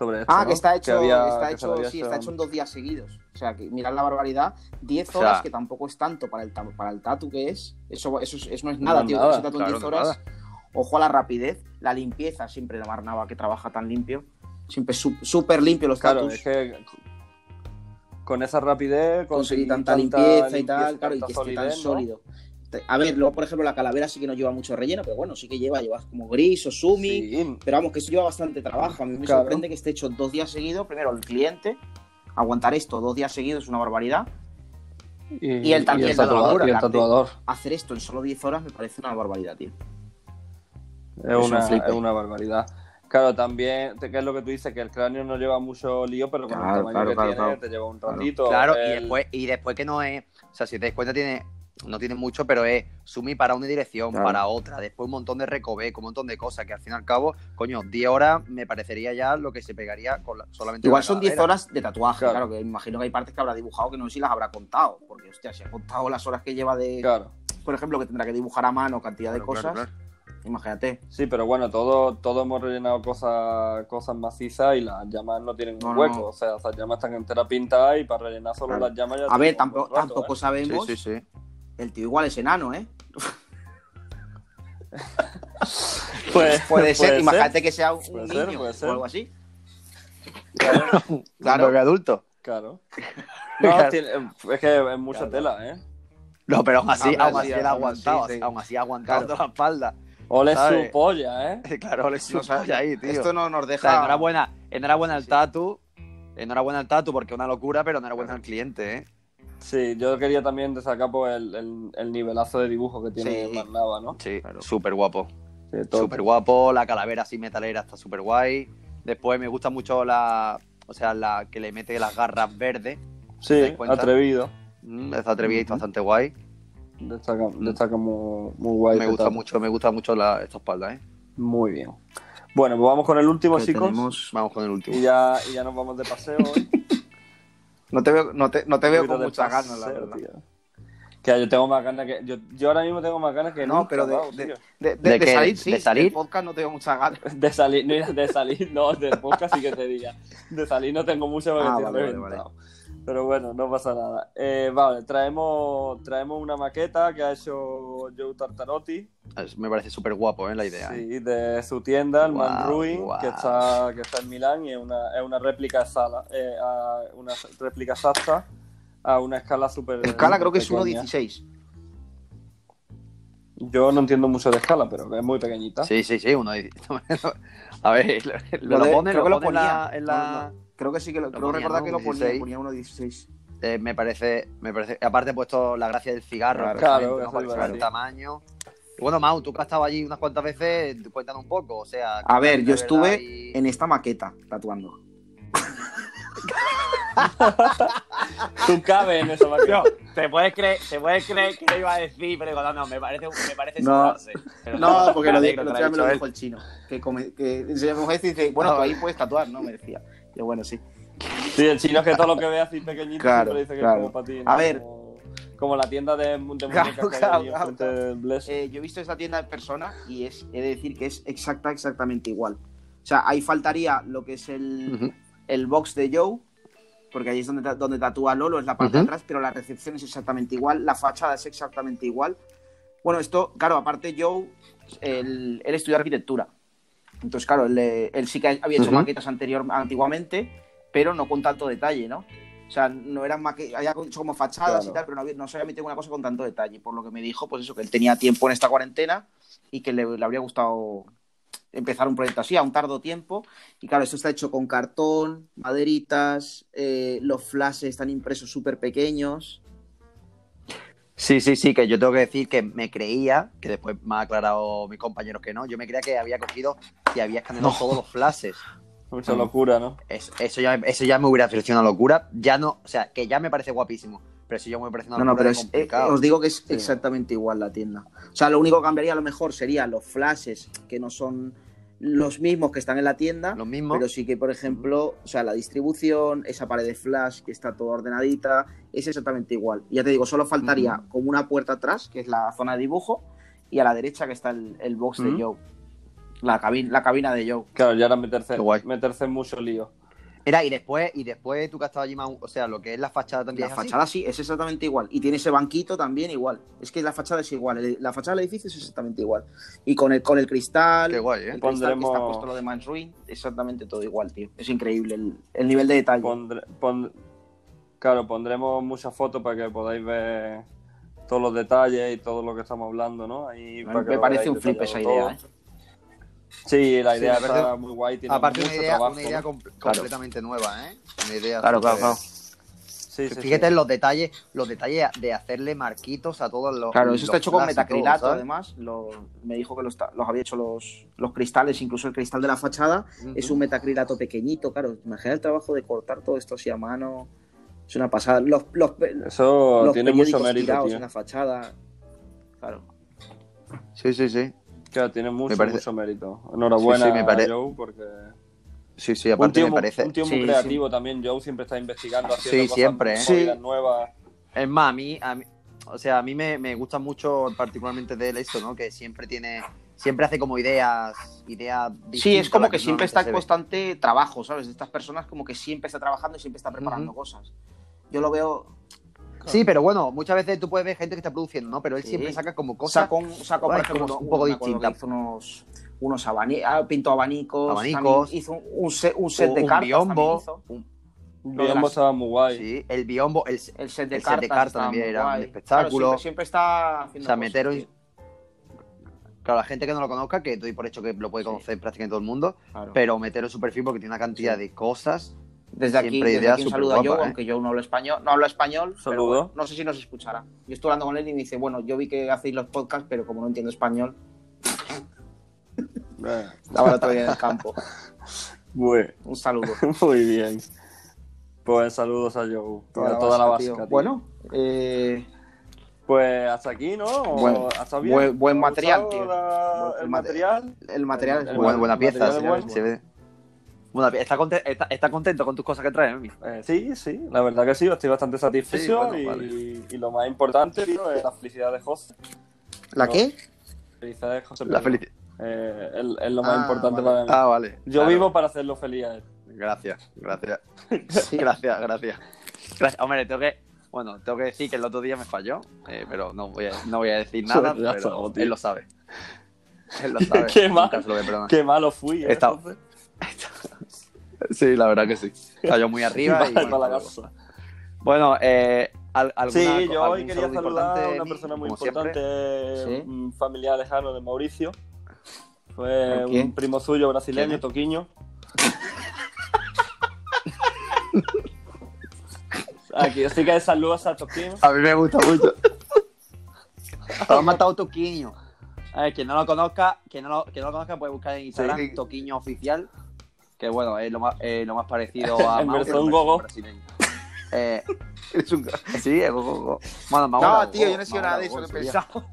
Speaker 4: Sobre esto,
Speaker 1: Ah,
Speaker 4: ¿no?
Speaker 1: que está hecho,
Speaker 4: había-
Speaker 1: está, hecho, sí, está
Speaker 4: hecho-
Speaker 1: en dos días seguidos. O sea, que mirad la barbaridad. 10
Speaker 2: O sea-
Speaker 1: horas, que tampoco es tanto para el, para el tatu que es. Eso, eso, es- eso no es nada,
Speaker 4: No,
Speaker 1: tío.
Speaker 4: nada,
Speaker 1: ese tatu en
Speaker 2: claro,
Speaker 1: 10
Speaker 2: no
Speaker 1: horas.
Speaker 2: nada.
Speaker 1: Ojo a la rapidez, la limpieza siempre de Marnava, que trabaja tan limpio. Siempre súper limpio los
Speaker 4: Claro,
Speaker 1: tatus.
Speaker 4: es que con esa rapidez
Speaker 1: conseguir
Speaker 4: conseguir
Speaker 1: tanta,
Speaker 4: tanta
Speaker 1: limpieza y
Speaker 4: limpieza,
Speaker 1: tal, claro, y que esté tan
Speaker 4: solidez, ¿no?
Speaker 1: A ver, luego, por ejemplo, la calavera sí que no lleva mucho relleno, pero bueno, sí que lleva, llevas como gris o sumi.
Speaker 4: Sí,
Speaker 1: Pero vamos, que eso lleva bastante trabajo. A mí me
Speaker 4: Claro.
Speaker 1: sorprende que esté hecho dos días seguidos. Primero, el cliente. Aguantar esto dos días seguidos es una barbaridad.
Speaker 4: y,
Speaker 1: Y el también,
Speaker 4: y el tatuador.
Speaker 1: locura,
Speaker 4: y el
Speaker 1: la-
Speaker 4: tatuador.
Speaker 1: Hacer esto en solo 10 horas me parece una barbaridad, tío.
Speaker 4: Es
Speaker 1: un
Speaker 4: una, es una barbaridad. Claro, también, que es lo que tú dices, que el cráneo no lleva mucho lío, pero con
Speaker 1: Claro,
Speaker 4: el tamaño
Speaker 1: claro,
Speaker 4: que
Speaker 1: claro,
Speaker 4: tiene
Speaker 1: claro.
Speaker 4: te lleva un ratito.
Speaker 2: Claro, y
Speaker 4: El-
Speaker 2: después, y después que no es, o sea, si te das cuenta, tiene, no tiene mucho, pero es sumi para una dirección,
Speaker 1: Claro.
Speaker 2: para otra, después un montón de recoveco, un montón de cosas, que al fin y al cabo, coño, 10 horas me parecería ya lo que se pegaría con la- solamente
Speaker 1: Igual son 10
Speaker 2: calavera.
Speaker 1: horas de tatuaje,
Speaker 4: Claro.
Speaker 1: claro. que imagino que hay partes que habrá dibujado que no sé si las habrá contado. Porque, hostia, si ha contado las horas que lleva de.
Speaker 4: Claro.
Speaker 1: Por ejemplo, que tendrá que dibujar a mano cantidad de cosas.
Speaker 2: claro, claro.
Speaker 1: Imagínate.
Speaker 4: Sí, pero bueno, todo, todo hemos rellenado cosas, cosas macizas y las llamas no tienen
Speaker 1: No,
Speaker 4: un
Speaker 1: no,
Speaker 4: hueco.
Speaker 1: no.
Speaker 4: O sea, las llamas están enteras pintadas y para rellenar solo
Speaker 1: Claro.
Speaker 4: las llamas ya
Speaker 1: A ver, tampoco,
Speaker 4: rato,
Speaker 1: tampoco
Speaker 4: ¿eh?
Speaker 1: sabemos.
Speaker 2: Sí, sí, sí.
Speaker 1: El tío igual es enano, ¿eh?
Speaker 4: Pues,
Speaker 1: Puede ser,
Speaker 4: ser.
Speaker 1: imagínate que sea un
Speaker 4: Puede
Speaker 1: niño
Speaker 4: ser, puede ser.
Speaker 1: o algo así. Claro.
Speaker 2: bebé adulto.
Speaker 4: Claro. No,
Speaker 2: Claro.
Speaker 4: tiene- es que es mucha
Speaker 1: Claro.
Speaker 4: tela, ¿eh?
Speaker 2: No, pero aún así, aún
Speaker 1: sí,
Speaker 2: así él ha
Speaker 1: aún así,
Speaker 2: aguantado,
Speaker 1: sí.
Speaker 2: aún así ha aguantado
Speaker 1: Claro.
Speaker 2: la espalda.
Speaker 4: Ole
Speaker 2: ¿Sabes?
Speaker 4: su polla, ¿eh?
Speaker 2: Claro, le
Speaker 1: No,
Speaker 2: supo
Speaker 1: o sea,
Speaker 2: ya ahí, tío.
Speaker 1: Esto no nos
Speaker 2: O
Speaker 1: deja.
Speaker 2: sea, enhorabuena, enhorabuena al
Speaker 1: Sí.
Speaker 2: tatu. Enhorabuena al tatu porque es una locura, pero enhorabuena al cliente, ¿eh?
Speaker 4: Sí, yo quería también destacar pues, el, el- el nivelazo de dibujo que tiene
Speaker 1: Sí.
Speaker 4: Marnava, ¿no?
Speaker 2: Sí,
Speaker 1: Claro.
Speaker 2: súper guapo.
Speaker 4: Sí,
Speaker 2: Súper guapo, la calavera así metalera está súper guay. Después me gusta mucho la. O sea, la que le mete las garras verdes. ¿te
Speaker 4: Sí, atrevido.
Speaker 2: Mm, está atrevida y está bastante guay.
Speaker 4: Destaca, destaca muy, muy guay.
Speaker 2: Me gusta mucho, me gusta mucho la, esta espalda, ¿eh?
Speaker 4: Muy bien. Bueno, pues vamos con el último, chicos.
Speaker 1: tenemos-
Speaker 2: Vamos con el último.
Speaker 4: Y ya, y ya nos vamos de paseo hoy.
Speaker 1: No te veo, no te, no te veo con muchas ganas, la verdad.
Speaker 4: tío. Que yo tengo más ganas que. Yo, yo ahora mismo tengo más ganas que
Speaker 1: No,
Speaker 4: nunca,
Speaker 1: pero de-
Speaker 4: vamos,
Speaker 1: de-. De, de-
Speaker 2: ¿De
Speaker 1: de
Speaker 2: qué?
Speaker 1: salir, sí.
Speaker 2: ¿De salir?
Speaker 1: Del podcast no tengo muchas ganas.
Speaker 4: De salir, no, de salir, no, del podcast sí que te diga. De salir no tengo mucho porque
Speaker 1: Ah, vale, vale,
Speaker 4: reventado. Pero bueno, no pasa nada. Eh, vale, traemos, traemos una maqueta que ha hecho Joe Tartarotti.
Speaker 2: Me parece súper guapo, ¿eh? La idea. ¿eh?
Speaker 4: Sí, de su tienda, el Man
Speaker 2: Guau,
Speaker 4: Ruin, que está, que está en Milán y es una, es una réplica sala, eh, a- una réplica exacta a una escala súper.
Speaker 1: Escala creo que es
Speaker 4: pequeña.
Speaker 1: 1.16.
Speaker 4: Yo no entiendo mucho de escala, pero es muy pequeñita.
Speaker 2: Sí, sí, sí. Uno A ver, lo,
Speaker 1: Lo de-
Speaker 2: pone,
Speaker 1: creo
Speaker 2: lo
Speaker 1: que lo
Speaker 2: pone en la-
Speaker 1: ponía.
Speaker 2: en la-
Speaker 1: No, no, Creo que sí que lo, creo
Speaker 2: ponía,
Speaker 1: recordar
Speaker 2: ¿no?
Speaker 1: que lo ponía,
Speaker 2: 16.
Speaker 1: ponía 1.16.
Speaker 2: eh, me parece, me parece. Aparte he puesto la gracia del cigarro,
Speaker 1: Claro,
Speaker 4: claro,
Speaker 2: ¿no?
Speaker 4: eso
Speaker 2: Para el tamaño. Y bueno, Mau, tú que has estado allí unas cuantas veces, cuéntanos un poco. O sea,
Speaker 1: A ver, yo estuve
Speaker 2: y-
Speaker 1: en esta maqueta tatuando.
Speaker 4: Tú cabes en esa maqueta.
Speaker 2: te puedes creer, te puedes creer que lo iba a decir, pero digo, no, no, me parece, me parece
Speaker 1: No.
Speaker 2: Pero
Speaker 1: No, porque lo,
Speaker 2: me
Speaker 1: di-
Speaker 2: alegro
Speaker 1: lo
Speaker 2: lo
Speaker 1: me lo dijo el chino. Que, come- que se me dice, bueno,
Speaker 2: Ah,
Speaker 1: tú ahí puedes tatuar, ¿no? Me decía. Bueno, sí.
Speaker 4: Sí, el chino es que todo lo que ve así pequeñito
Speaker 1: Claro,
Speaker 4: siempre dice que
Speaker 1: claro.
Speaker 4: es como para ti. ¿no?
Speaker 1: A ver.
Speaker 4: Como, como la tienda de, de muñecas
Speaker 1: Claro,
Speaker 4: que hay.
Speaker 1: Eh, yo he visto esa tienda en persona y es, he de decir que es exacta, exactamente igual. O sea, ahí faltaría lo que es el, el box de Joe, porque ahí es donde, donde tatúa Lolo, es la parte de atrás, pero la recepción es exactamente igual, la fachada es exactamente igual. Bueno, esto, claro, aparte Joe, él, él estudió arquitectura. Entonces, claro, él, él sí que había hecho maquetas anterior, antiguamente, pero no con tanto detalle, ¿no? O sea, no eran maquetas, había hecho como fachadas
Speaker 4: Claro.
Speaker 1: y tal, pero no, no se había metido una cosa con tanto detalle. Por lo que me dijo, pues eso, que él tenía tiempo en esta cuarentena y que le, le habría gustado empezar un proyecto así a un tardo tiempo. Y claro, esto está hecho con cartón, maderitas, eh, los flashes están impresos súper pequeños.
Speaker 2: Sí, sí, sí, que yo tengo que decir que me creía, que después me ha aclarado mis compañeros que no, yo me creía que había cogido y había escaneado
Speaker 1: No.
Speaker 2: todos los flashes.
Speaker 4: Mucha locura, ¿no?
Speaker 2: Eso, eso, ya, eso ya me hubiera parecido una locura. Ya no, o sea, que ya me parece guapísimo, pero eso ya me parece una
Speaker 1: No, no,
Speaker 2: locura
Speaker 1: pero es- eh, os digo que es
Speaker 4: Sí.
Speaker 1: exactamente igual la tienda. O sea, lo único que cambiaría a lo mejor sería los flashes, que no son los mismos que están en la tienda.
Speaker 2: Lo mismo.
Speaker 1: Pero sí que, por ejemplo, o sea, la distribución, esa pared de flash que está toda ordenadita, es exactamente igual. Y ya te digo, solo faltaría
Speaker 2: Ujú.
Speaker 1: como una puerta atrás, que es la zona de dibujo, y a la derecha que está el, el box de Joe. La, cabin- la cabina de Joe.
Speaker 4: Claro, ya era meterse, meterse en mucho lío.
Speaker 2: Era, y después, y después tú que has estado allí, o sea, lo que es la fachada también
Speaker 1: La
Speaker 2: es así.
Speaker 1: fachada sí, es exactamente igual. Y tiene ese banquito también igual. Es que la fachada es igual. el- La fachada del edificio es exactamente igual. Y con el, con el cristal.
Speaker 2: Qué guay, ¿eh?
Speaker 1: El cristal que está
Speaker 4: Pondremos-
Speaker 1: puesto lo de Man's Ruin, exactamente todo igual, tío. Es increíble el, el nivel de detalle.
Speaker 4: Claro, pondremos muchas fotos para que podáis ver todos los detalles y todo lo que estamos hablando, ¿no? Ahí, para que
Speaker 1: Me parece un flip esa idea,
Speaker 4: todo.
Speaker 1: ¿eh?
Speaker 4: Sí, la
Speaker 2: Sí,
Speaker 4: idea
Speaker 2: parece-
Speaker 4: está muy guay. Tiene
Speaker 2: Aparte, una
Speaker 4: mucho
Speaker 2: idea,
Speaker 4: trabajo,
Speaker 2: una idea
Speaker 4: ¿no?
Speaker 2: com-
Speaker 1: Claro.
Speaker 2: completamente nueva, ¿eh? Una idea
Speaker 1: Claro, claro, claro.
Speaker 4: Sí, sí,
Speaker 2: Fíjate
Speaker 4: sí.
Speaker 2: en los detalles, los detalles de hacerle marquitos a todos los.
Speaker 1: Claro, eso está hecho con
Speaker 2: todo,
Speaker 1: metacrilato,
Speaker 2: ¿sabes?
Speaker 1: además. Lo- me dijo que los, los había hecho los, los cristales, incluso el cristal de la fachada. Es un metacrilato pequeñito, claro. Imagina el trabajo de cortar todo esto así a mano. Es una pasada. Los, los,
Speaker 4: Eso
Speaker 1: los
Speaker 4: tiene mucho mérito,
Speaker 1: tirados
Speaker 4: tío.
Speaker 1: en la fachada. Claro.
Speaker 2: Sí, sí, sí.
Speaker 4: Claro, tiene mucho,
Speaker 2: parece-
Speaker 4: mucho mérito. Enhorabuena
Speaker 2: Sí, sí, me pare-
Speaker 4: Joe, porque...
Speaker 2: Sí, sí,
Speaker 4: Un
Speaker 2: aparte
Speaker 4: tío,
Speaker 2: me parece.
Speaker 4: un tío muy
Speaker 1: Sí,
Speaker 4: creativo también, Joe siempre está investigando, haciendo
Speaker 2: Sí,
Speaker 4: cosas
Speaker 2: siempre, ¿eh?
Speaker 4: nuevas.
Speaker 2: Es más, a mí, a mí- o sea, a mí me, me gusta mucho particularmente de él esto, ¿no? Que siempre tiene, siempre hace como ideas, ideas
Speaker 1: Sí, es como
Speaker 2: a
Speaker 1: que siempre está en constante trabajo, ¿sabes? De estas personas como que siempre está trabajando y siempre está preparando cosas. Yo lo veo...
Speaker 2: Sí, pero bueno, muchas veces tú puedes ver gente que está produciendo, ¿no? Pero él
Speaker 1: Sí.
Speaker 2: siempre saca como cosas.
Speaker 1: Sacó, un- sacó, por ejemplo, unos-
Speaker 2: un poco
Speaker 1: me acuerdo que
Speaker 2: distinta.
Speaker 1: Hizo unos, unos abanicos, pintó abanicos.
Speaker 2: Abanicos.
Speaker 1: Hizo un, un set, un set
Speaker 2: o
Speaker 1: de
Speaker 2: un
Speaker 1: cartas.
Speaker 2: biombo,
Speaker 1: hizo.
Speaker 2: un-
Speaker 1: de
Speaker 4: Biombo estaba muy guay.
Speaker 2: sí, el biombo, el,
Speaker 1: El set de
Speaker 2: El set de
Speaker 1: cartas.
Speaker 2: también era un espectáculo.
Speaker 1: Claro, siempre, siempre está haciendo
Speaker 2: O sea,
Speaker 1: cosas,
Speaker 2: meteros-
Speaker 1: tío.
Speaker 2: claro, la gente que no lo conozca, que doy por hecho que lo puede
Speaker 1: Sí.
Speaker 2: conocer prácticamente todo el mundo,
Speaker 1: Claro.
Speaker 2: pero meter en su perfil porque tiene una cantidad
Speaker 1: Sí.
Speaker 2: de cosas.
Speaker 1: Desde aquí,
Speaker 2: siempre
Speaker 1: desde aquí un saludo a Joe,
Speaker 2: ¿eh?
Speaker 1: aunque yo no hablo español. No hablo español. pero
Speaker 4: Saludo.
Speaker 1: bueno, no sé si nos escuchará. Yo estoy hablando con él y me dice, bueno, yo vi que hacéis los podcasts, pero como no entiendo español, estaba el otro día en el campo.
Speaker 4: Muy,
Speaker 1: Un saludo.
Speaker 4: muy bien. Pues saludos a Joe. Toda, toda la vasca, tío.
Speaker 1: Bueno, eh,
Speaker 4: Pues hasta aquí, ¿no? ¿O
Speaker 1: Buen-
Speaker 4: ¿Hasta bien?
Speaker 1: buen- buen
Speaker 4: ¿Te ha
Speaker 1: material, tío.
Speaker 4: la- el
Speaker 1: mate-
Speaker 4: material.
Speaker 1: el material es
Speaker 4: El
Speaker 1: bueno.
Speaker 2: buena, buena pieza,
Speaker 4: material
Speaker 2: se,
Speaker 4: es bueno.
Speaker 2: ¿Está, está, está contento con tus cosas que traes, Emi?
Speaker 4: Eh, sí, sí, la verdad que sí, estoy bastante satisfecho
Speaker 2: Sí, bueno,
Speaker 4: y,
Speaker 2: vale.
Speaker 4: y lo más importante, tío, es la felicidad de José.
Speaker 1: ¿La
Speaker 4: No.
Speaker 1: qué?
Speaker 4: Felicidad de José.
Speaker 2: La felicidad.
Speaker 4: Eh, es, es lo más
Speaker 1: Ah,
Speaker 4: importante
Speaker 1: vale.
Speaker 4: para mí.
Speaker 2: Ah, vale.
Speaker 4: Yo
Speaker 2: Claro.
Speaker 4: vivo para hacerlo feliz a él.
Speaker 2: Gracias, gracias. Gracias, gracias. Gracias. Hombre, tengo que, bueno, tengo que decir que el otro día me falló, eh, pero no voy, a, no voy a decir nada, pero él lo sabe. Él lo sabe.
Speaker 4: Qué mal.
Speaker 2: lo.
Speaker 4: Qué malo fui, ¿eh?
Speaker 2: Sí, la verdad que sí. Cayó muy arriba y bueno,
Speaker 4: la casa.
Speaker 2: Bueno, eh, al- alguna,
Speaker 4: Sí, yo hoy quería saludar a una persona muy importante,
Speaker 1: Sí.
Speaker 4: un familiar lejano de Mauricio. Fue un primo suyo brasileño. Toquiño. Aquí, así que saludos a Toquiño.
Speaker 2: A mí me gusta mucho. Has matado Toquiño. A ver, quien no lo conozca, quien no lo, quien no lo conozca puede buscar en Instagram Sí. Toquiño Oficial, que bueno, es lo más, eh, lo más parecido a
Speaker 4: versión
Speaker 2: pero en
Speaker 4: gogo.
Speaker 2: brasileño. Eh, es un... Sí, es gogo. Bueno,
Speaker 1: No, tío, yo no he sido nada de eso, que he pensado.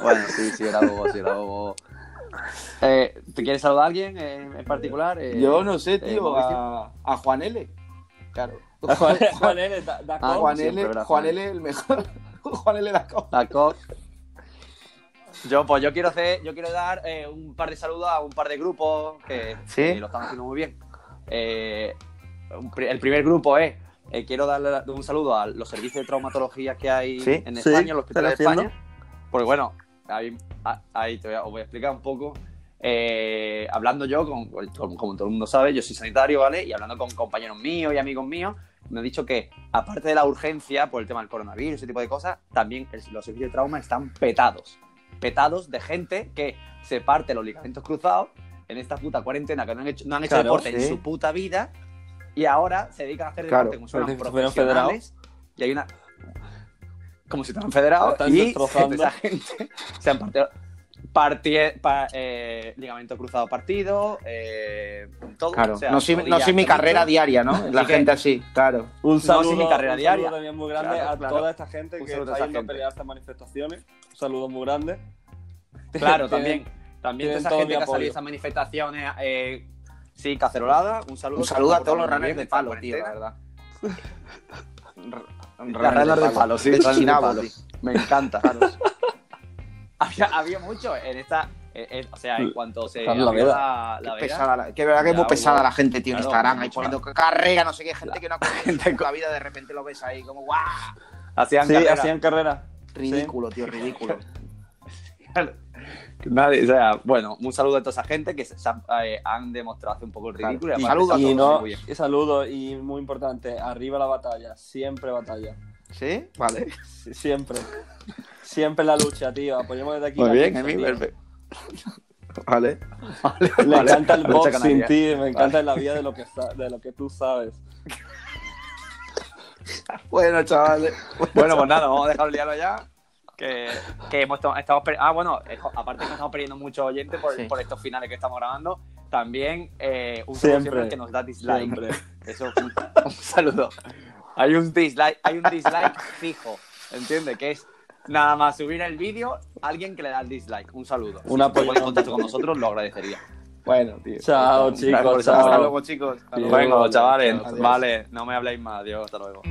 Speaker 2: Bueno, sí, sí, era gogo, sí, era gogo. Eh, ¿Te quieres saludar a alguien en, particular? Eh,
Speaker 1: Yo no sé,
Speaker 2: eh,
Speaker 1: tío, a, a Juan L. Claro.
Speaker 4: A Juan, Juan L. da- da con-
Speaker 1: Juan L,
Speaker 2: ¿verdad,
Speaker 1: Juan? L, el mejor. Juan L La
Speaker 2: COC. Yo, pues yo quiero hacer, yo quiero dar eh, un par de saludos a un par de grupos que,
Speaker 1: ¿Sí?
Speaker 2: que lo están haciendo muy bien. Eh, el primer grupo es, eh, quiero darle un saludo a los servicios de traumatología que hay
Speaker 1: ¿Sí?
Speaker 2: en España, en los hospitales de
Speaker 4: ¿están haciendo?
Speaker 2: España. Porque bueno, ahí, te voy a, os voy a explicar un poco. Eh, hablando yo, con, como, como todo el mundo sabe, yo soy sanitario, ¿vale? Y hablando con compañeros míos y amigos míos, me han dicho que, aparte de la urgencia por el tema del coronavirus, ese tipo de cosas, también el- los servicios de trauma están petados. Petados de gente que se parte los ligamentos cruzados en esta puta cuarentena, que no han hecho, no han hecho
Speaker 4: Claro,
Speaker 2: deporte en su puta vida y ahora se dedican a hacer
Speaker 1: Claro,
Speaker 2: deporte como si fueran profesionales. Y hay una. Como si estuvieran federados. Y esa gente se han partido. Parti- pa- eh, ligamento cruzado partido, eh, todo.
Speaker 1: Claro,
Speaker 2: o sea,
Speaker 1: no soy, no soy mi carrera diaria, ¿no? La gente así, claro.
Speaker 4: Un
Speaker 2: No,
Speaker 4: saludo,
Speaker 2: sí, mi carrera
Speaker 4: un
Speaker 2: diaria.
Speaker 4: saludo también muy grande
Speaker 2: Claro,
Speaker 4: a
Speaker 2: claro.
Speaker 4: toda esta gente
Speaker 2: Un
Speaker 4: que está yendo a pelear estas manifestaciones. Un saludo muy grande.
Speaker 2: Claro, también. También toda esa gente que ha salido a esas manifestaciones. Eh, sí, cacerolada. Un saludo.
Speaker 1: Un saludo a todos los runners de palo, tío, la verdad.
Speaker 2: Runners de palo, sí.
Speaker 1: De.
Speaker 2: Me encanta. Había, había mucho en esta. eh, o sea, en cuanto se.
Speaker 4: Claro, la
Speaker 2: la, la
Speaker 1: Qué pesada, la- que verdad que es muy pesada la gente, tío, en
Speaker 2: claro,
Speaker 1: Instagram,
Speaker 2: muy
Speaker 1: ahí poniendo carrera, no sé qué, gente
Speaker 2: La-
Speaker 1: que no ha corrido en la vida, de repente lo ves ahí como guau,
Speaker 2: hacían
Speaker 4: Sí,
Speaker 2: carrera.
Speaker 4: hacían carrera.
Speaker 1: ridículo, tío, ridículo.
Speaker 2: Nadie, o sea, bueno, un saludo a toda esa gente que se, se han, eh, han demostrado hacer un poco el
Speaker 1: Claro.
Speaker 2: ridículo.
Speaker 1: Y
Speaker 2: aparte
Speaker 1: saludo a
Speaker 4: Y
Speaker 1: todos,
Speaker 4: no, y saludos, y muy importante, arriba la batalla, siempre batalla.
Speaker 1: ¿Sí? Vale.
Speaker 4: Sí, Siempre. Siempre la lucha, tío. Apoyemos desde aquí.
Speaker 2: Muy bien,
Speaker 4: tío.
Speaker 2: perfecto.
Speaker 1: Vale.
Speaker 4: Le
Speaker 2: Vale,
Speaker 4: encanta el boxing, tío. Me encanta la vida de lo que, de lo que tú sabes.
Speaker 1: Bueno, chavales.
Speaker 2: Bueno, pues nada, vamos a dejar el diálogo ya. Que, que hemos estamos Ah, bueno, aparte que estamos perdiendo muchos oyentes por,
Speaker 1: Sí.
Speaker 2: por estos finales que estamos grabando, también eh, un saludo
Speaker 4: Siempre.
Speaker 2: al que nos da dislike.
Speaker 4: Siempre.
Speaker 2: Eso, un, un saludo. Hay un dislike, hay un dislike fijo, ¿entiendes? Que es nada más subir el vídeo, alguien que le da el dislike. Un saludo.
Speaker 4: Un
Speaker 2: si
Speaker 4: apoyo.
Speaker 2: en contacto con nosotros, lo agradecería.
Speaker 1: Bueno, tío.
Speaker 4: Chao, chicos. chao.
Speaker 1: Hasta luego, chicos. Hasta luego.
Speaker 2: Venga, chavales,
Speaker 1: Adiós.
Speaker 2: vale, no me habléis más, Dios, hasta luego.